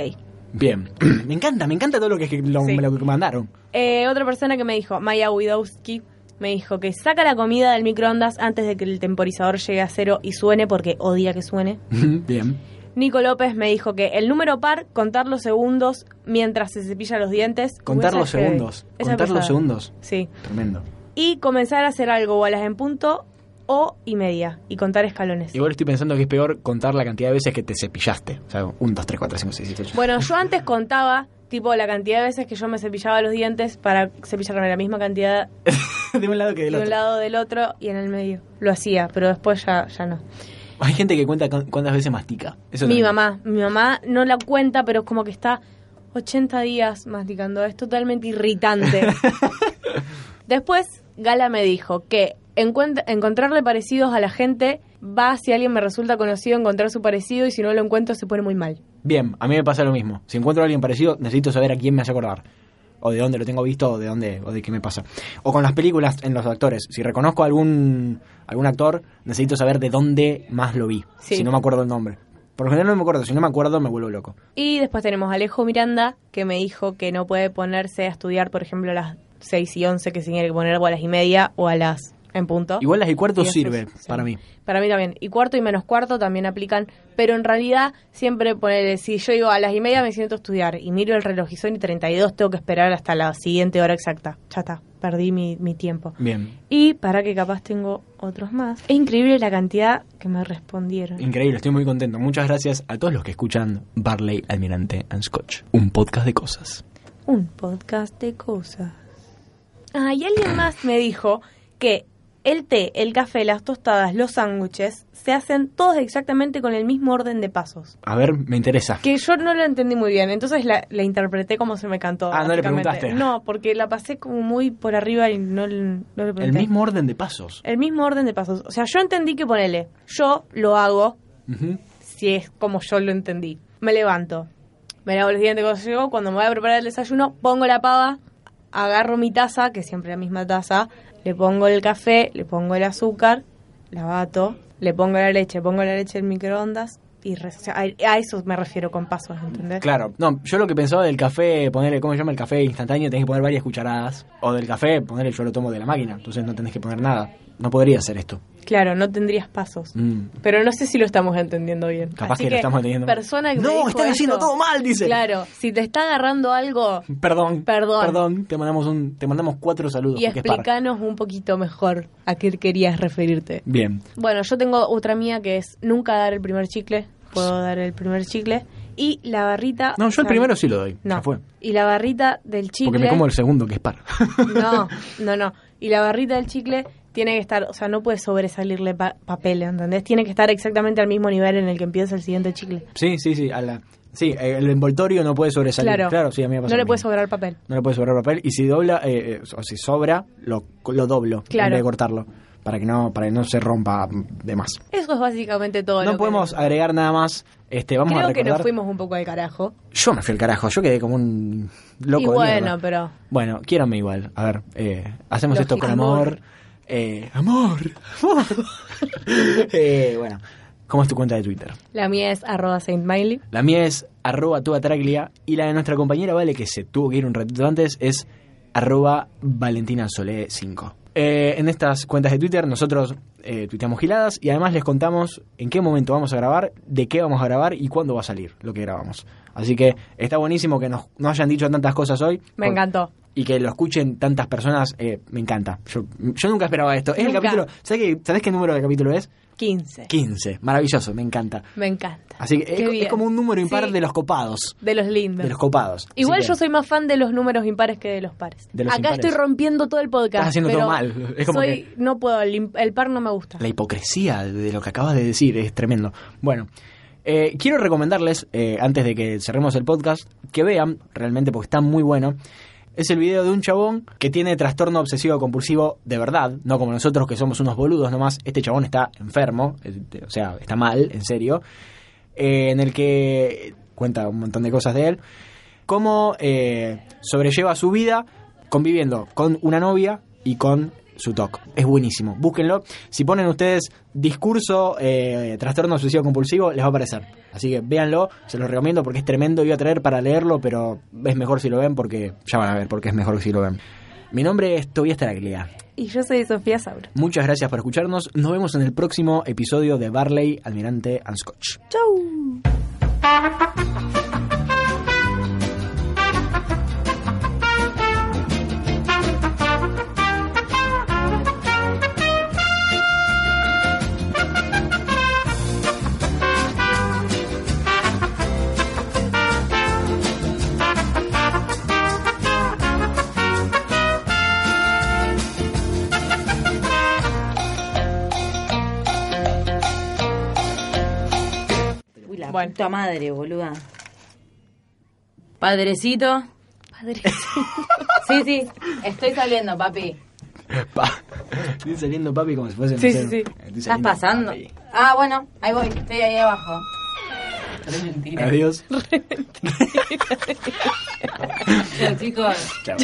S3: Bien. [CLEARS THROAT] me encanta, me encanta todo lo que, lo,
S1: Sí.
S3: lo que mandaron.
S1: Eh, otra persona que me dijo, Maya Widowski, me dijo que saca la comida del microondas antes de que el temporizador llegue a cero y suene porque odia que suene.
S3: bien.
S1: Nico López me dijo que el número par, contar los segundos mientras se cepilla los dientes.
S3: Contar los segundos.
S1: Esa
S3: Contar los segundos.
S1: Sí.
S3: Tremendo.
S1: Y comenzar a hacer algo o a las en punto o y media. Y contar escalones.
S3: Igual estoy pensando que es peor contar la cantidad de veces que te cepillaste. O sea, 1, 2, 3, 4, 5, 6, 7, 8.
S1: Bueno, yo antes contaba, tipo, la cantidad de veces que yo me cepillaba los dientes para cepillarme la misma cantidad [LAUGHS]
S3: de un lado que del
S1: de un
S3: otro.
S1: lado del otro y en el medio. Lo hacía, pero después ya, ya no.
S3: Hay gente que cuenta cu- cuántas veces mastica. Eso
S1: Mi mamá, mi mamá no la cuenta, pero es como que está 80 días masticando. Es totalmente irritante. [LAUGHS] Después, Gala me dijo que encontrarle parecidos a la gente va si alguien me resulta conocido encontrar su parecido y si no lo encuentro se pone muy mal.
S3: Bien, a mí me pasa lo mismo. Si encuentro a alguien parecido, necesito saber a quién me hace acordar. O de dónde lo tengo visto, o de dónde, o de qué me pasa. O con las películas en los actores. Si reconozco a algún, algún actor, necesito saber de dónde más lo vi.
S1: Sí.
S3: Si no me acuerdo el nombre. Por lo general no me acuerdo. Si no me acuerdo, me vuelvo loco.
S1: Y después tenemos a Alejo Miranda, que me dijo que no puede ponerse a estudiar, por ejemplo, a las 6 y 11, que se tiene que poner o a las y media o a las en punto.
S3: Igual las y cuarto
S1: Y
S3: sirve
S1: es- sí.
S3: para mí.
S1: Para mí también. Y cuarto y menos cuarto también aplican. Pero en realidad, siempre ponerle, si yo digo a las y media me siento a estudiar y miro el reloj y son y 32, tengo que esperar hasta la siguiente hora exacta. Ya está, perdí mi, mi tiempo.
S3: Bien.
S1: Y para que capaz tengo otros más. Es increíble la cantidad que me respondieron.
S3: Increíble, estoy muy contento. Muchas gracias a todos los que escuchan Barley, Almirante and Scotch. Un podcast de cosas.
S1: Un podcast de cosas. Ah, y alguien más me dijo que el té, el café, las tostadas, los sándwiches se hacen todos exactamente con el mismo orden de pasos.
S3: A ver, me interesa.
S1: Que yo no lo entendí muy bien, entonces la, la interpreté como se me cantó.
S3: Ah, no le preguntaste.
S1: No, porque la pasé como muy por arriba y no, le- no le pregunté.
S3: El mismo orden de pasos.
S1: El mismo orden de pasos. O sea, yo entendí que ponele, yo lo hago si es como yo lo entendí. Me levanto, me lavo los dientes cuando llego, cuando me voy a preparar el desayuno, pongo la pava, agarro mi taza, que siempre es la misma taza, le pongo el café, le pongo el azúcar, la bato, le pongo la leche, pongo la leche en microondas y o a eso me refiero con pasos, ¿entendés?
S3: Claro, no, yo lo que pensaba del café, ponerle, ¿cómo se llama el café instantáneo? Tenés que poner varias cucharadas. O del café, ponerle, yo lo tomo de la máquina, entonces no tenés que poner nada. No podría hacer esto.
S1: Claro, no tendrías pasos.
S3: Mm.
S1: Pero no sé si lo estamos entendiendo bien.
S3: Capaz
S1: Así
S3: que lo estamos entendiendo.
S1: Persona que
S3: No, están haciendo todo mal, dice.
S1: Claro, si te está agarrando algo,
S3: Perdón.
S1: Perdón.
S3: Perdón, te mandamos un, te mandamos cuatro saludos.
S1: y explícanos un poquito mejor a qué querías referirte.
S3: Bien.
S1: Bueno, yo tengo otra mía que es nunca dar el primer chicle. Puedo dar el primer chicle. Y la barrita.
S3: No, yo el
S1: o sea,
S3: primero sí lo doy.
S1: No.
S3: Ya fue.
S1: Y la barrita del chicle.
S3: Porque me como el segundo, que es par.
S1: No, [LAUGHS] no, no. Y la barrita del chicle tiene que estar, o sea, no puede sobresalirle pa- papel, ¿entendés? Tiene que estar exactamente al mismo nivel en el que empieza el siguiente chicle.
S3: sí, sí, sí. a la- sí, el envoltorio no puede sobresalir.
S1: Claro.
S3: Claro, sí, a mí me pasa
S1: No le puede sobrar papel.
S3: No le puede sobrar papel. Y si dobla, eh, eh, o si sobra, lo, lo doblo.
S1: Claro.
S3: En vez de cortarlo. Para que no, para que no se rompa de más.
S1: Eso es básicamente todo.
S3: No
S1: que-
S3: podemos agregar nada más. Este, vamos
S1: Creo
S3: a
S1: que
S3: recordar.
S1: nos fuimos un poco al carajo.
S3: Yo me fui al carajo. Yo quedé como un loco.
S1: y
S3: de
S1: bueno,
S3: mierda.
S1: pero
S3: Bueno, quiéranme igual. A ver, eh, hacemos esto con. Amor. Eh, amor. amor. [LAUGHS] Eh, bueno, ¿cómo es tu cuenta de Twitter?
S1: la mía es arroba Saint Miley.
S3: La mía es arroba tuatraglia y la de nuestra compañera Vale, que se tuvo que ir un ratito antes, es arroba valentinasole 5. Eh, en estas cuentas de Twitter nosotros eh, tuiteamos giladas y además les contamos en qué momento vamos a grabar, de qué vamos a grabar y cuándo va a salir lo que grabamos. Así que está buenísimo que nos, nos hayan dicho tantas cosas hoy.
S1: Me
S3: Por-
S1: encantó.
S3: y que lo escuchen tantas personas, eh, me encanta. Yo, yo nunca esperaba esto. Es el capítulo. ¿sabes qué, ¿Sabés qué número de capítulo es?
S1: 15.
S3: 15. Maravilloso, me encanta.
S1: Me encanta.
S3: Así que es, como un número impar
S1: Sí.
S3: de los copados.
S1: De los lindos.
S3: De los copados.
S1: Igual
S3: que
S1: yo soy más fan de los números impares que de los pares.
S3: De los
S1: Acá
S3: impares.
S1: estoy rompiendo todo el podcast.
S3: Estás haciendo
S1: pero
S3: todo mal. [LAUGHS] Es como
S1: soy, no puedo, el par no me gusta.
S3: La hipocresía de lo que acabas de decir es tremendo. Bueno, eh, quiero recomendarles, eh, antes de que cerremos el podcast, que vean, realmente porque está muy bueno. Es el video de un chabón que tiene trastorno obsesivo compulsivo de verdad, no como nosotros que somos unos boludos nomás. Este chabón está enfermo, o sea, está mal, en serio. eh, en el que cuenta un montón de cosas de él. Cómo sobrelleva su vida conviviendo con una novia y con su TOC. Es buenísimo. Búsquenlo. Si ponen ustedes discurso eh, trastorno obsesivo compulsivo, les va a aparecer. Así que véanlo, se los recomiendo porque es tremendo. Iba a traer para leerlo, pero es mejor si lo ven porque ya van a ver porque es mejor si lo ven. Mi nombre es Tobias Taraglia.
S1: Y yo soy Sofía Sauro.
S3: Muchas gracias por escucharnos. Nos vemos en el próximo episodio de Barley, Almirante and Scotch.
S1: Chau. Bueno.
S2: puta madre, boluda. Padrecito.
S1: Padre.
S2: Sí, sí, estoy saliendo, papi.
S3: Pa. Estoy saliendo, papi, como si fuese...
S1: Sí, sí, sí.
S2: ¿Estás pasando?
S3: papi.
S2: Ah, bueno, ahí voy, estoy ahí abajo. Mentira.
S3: Adiós. [LAUGHS]
S2: Chao, chicos.
S3: Chao.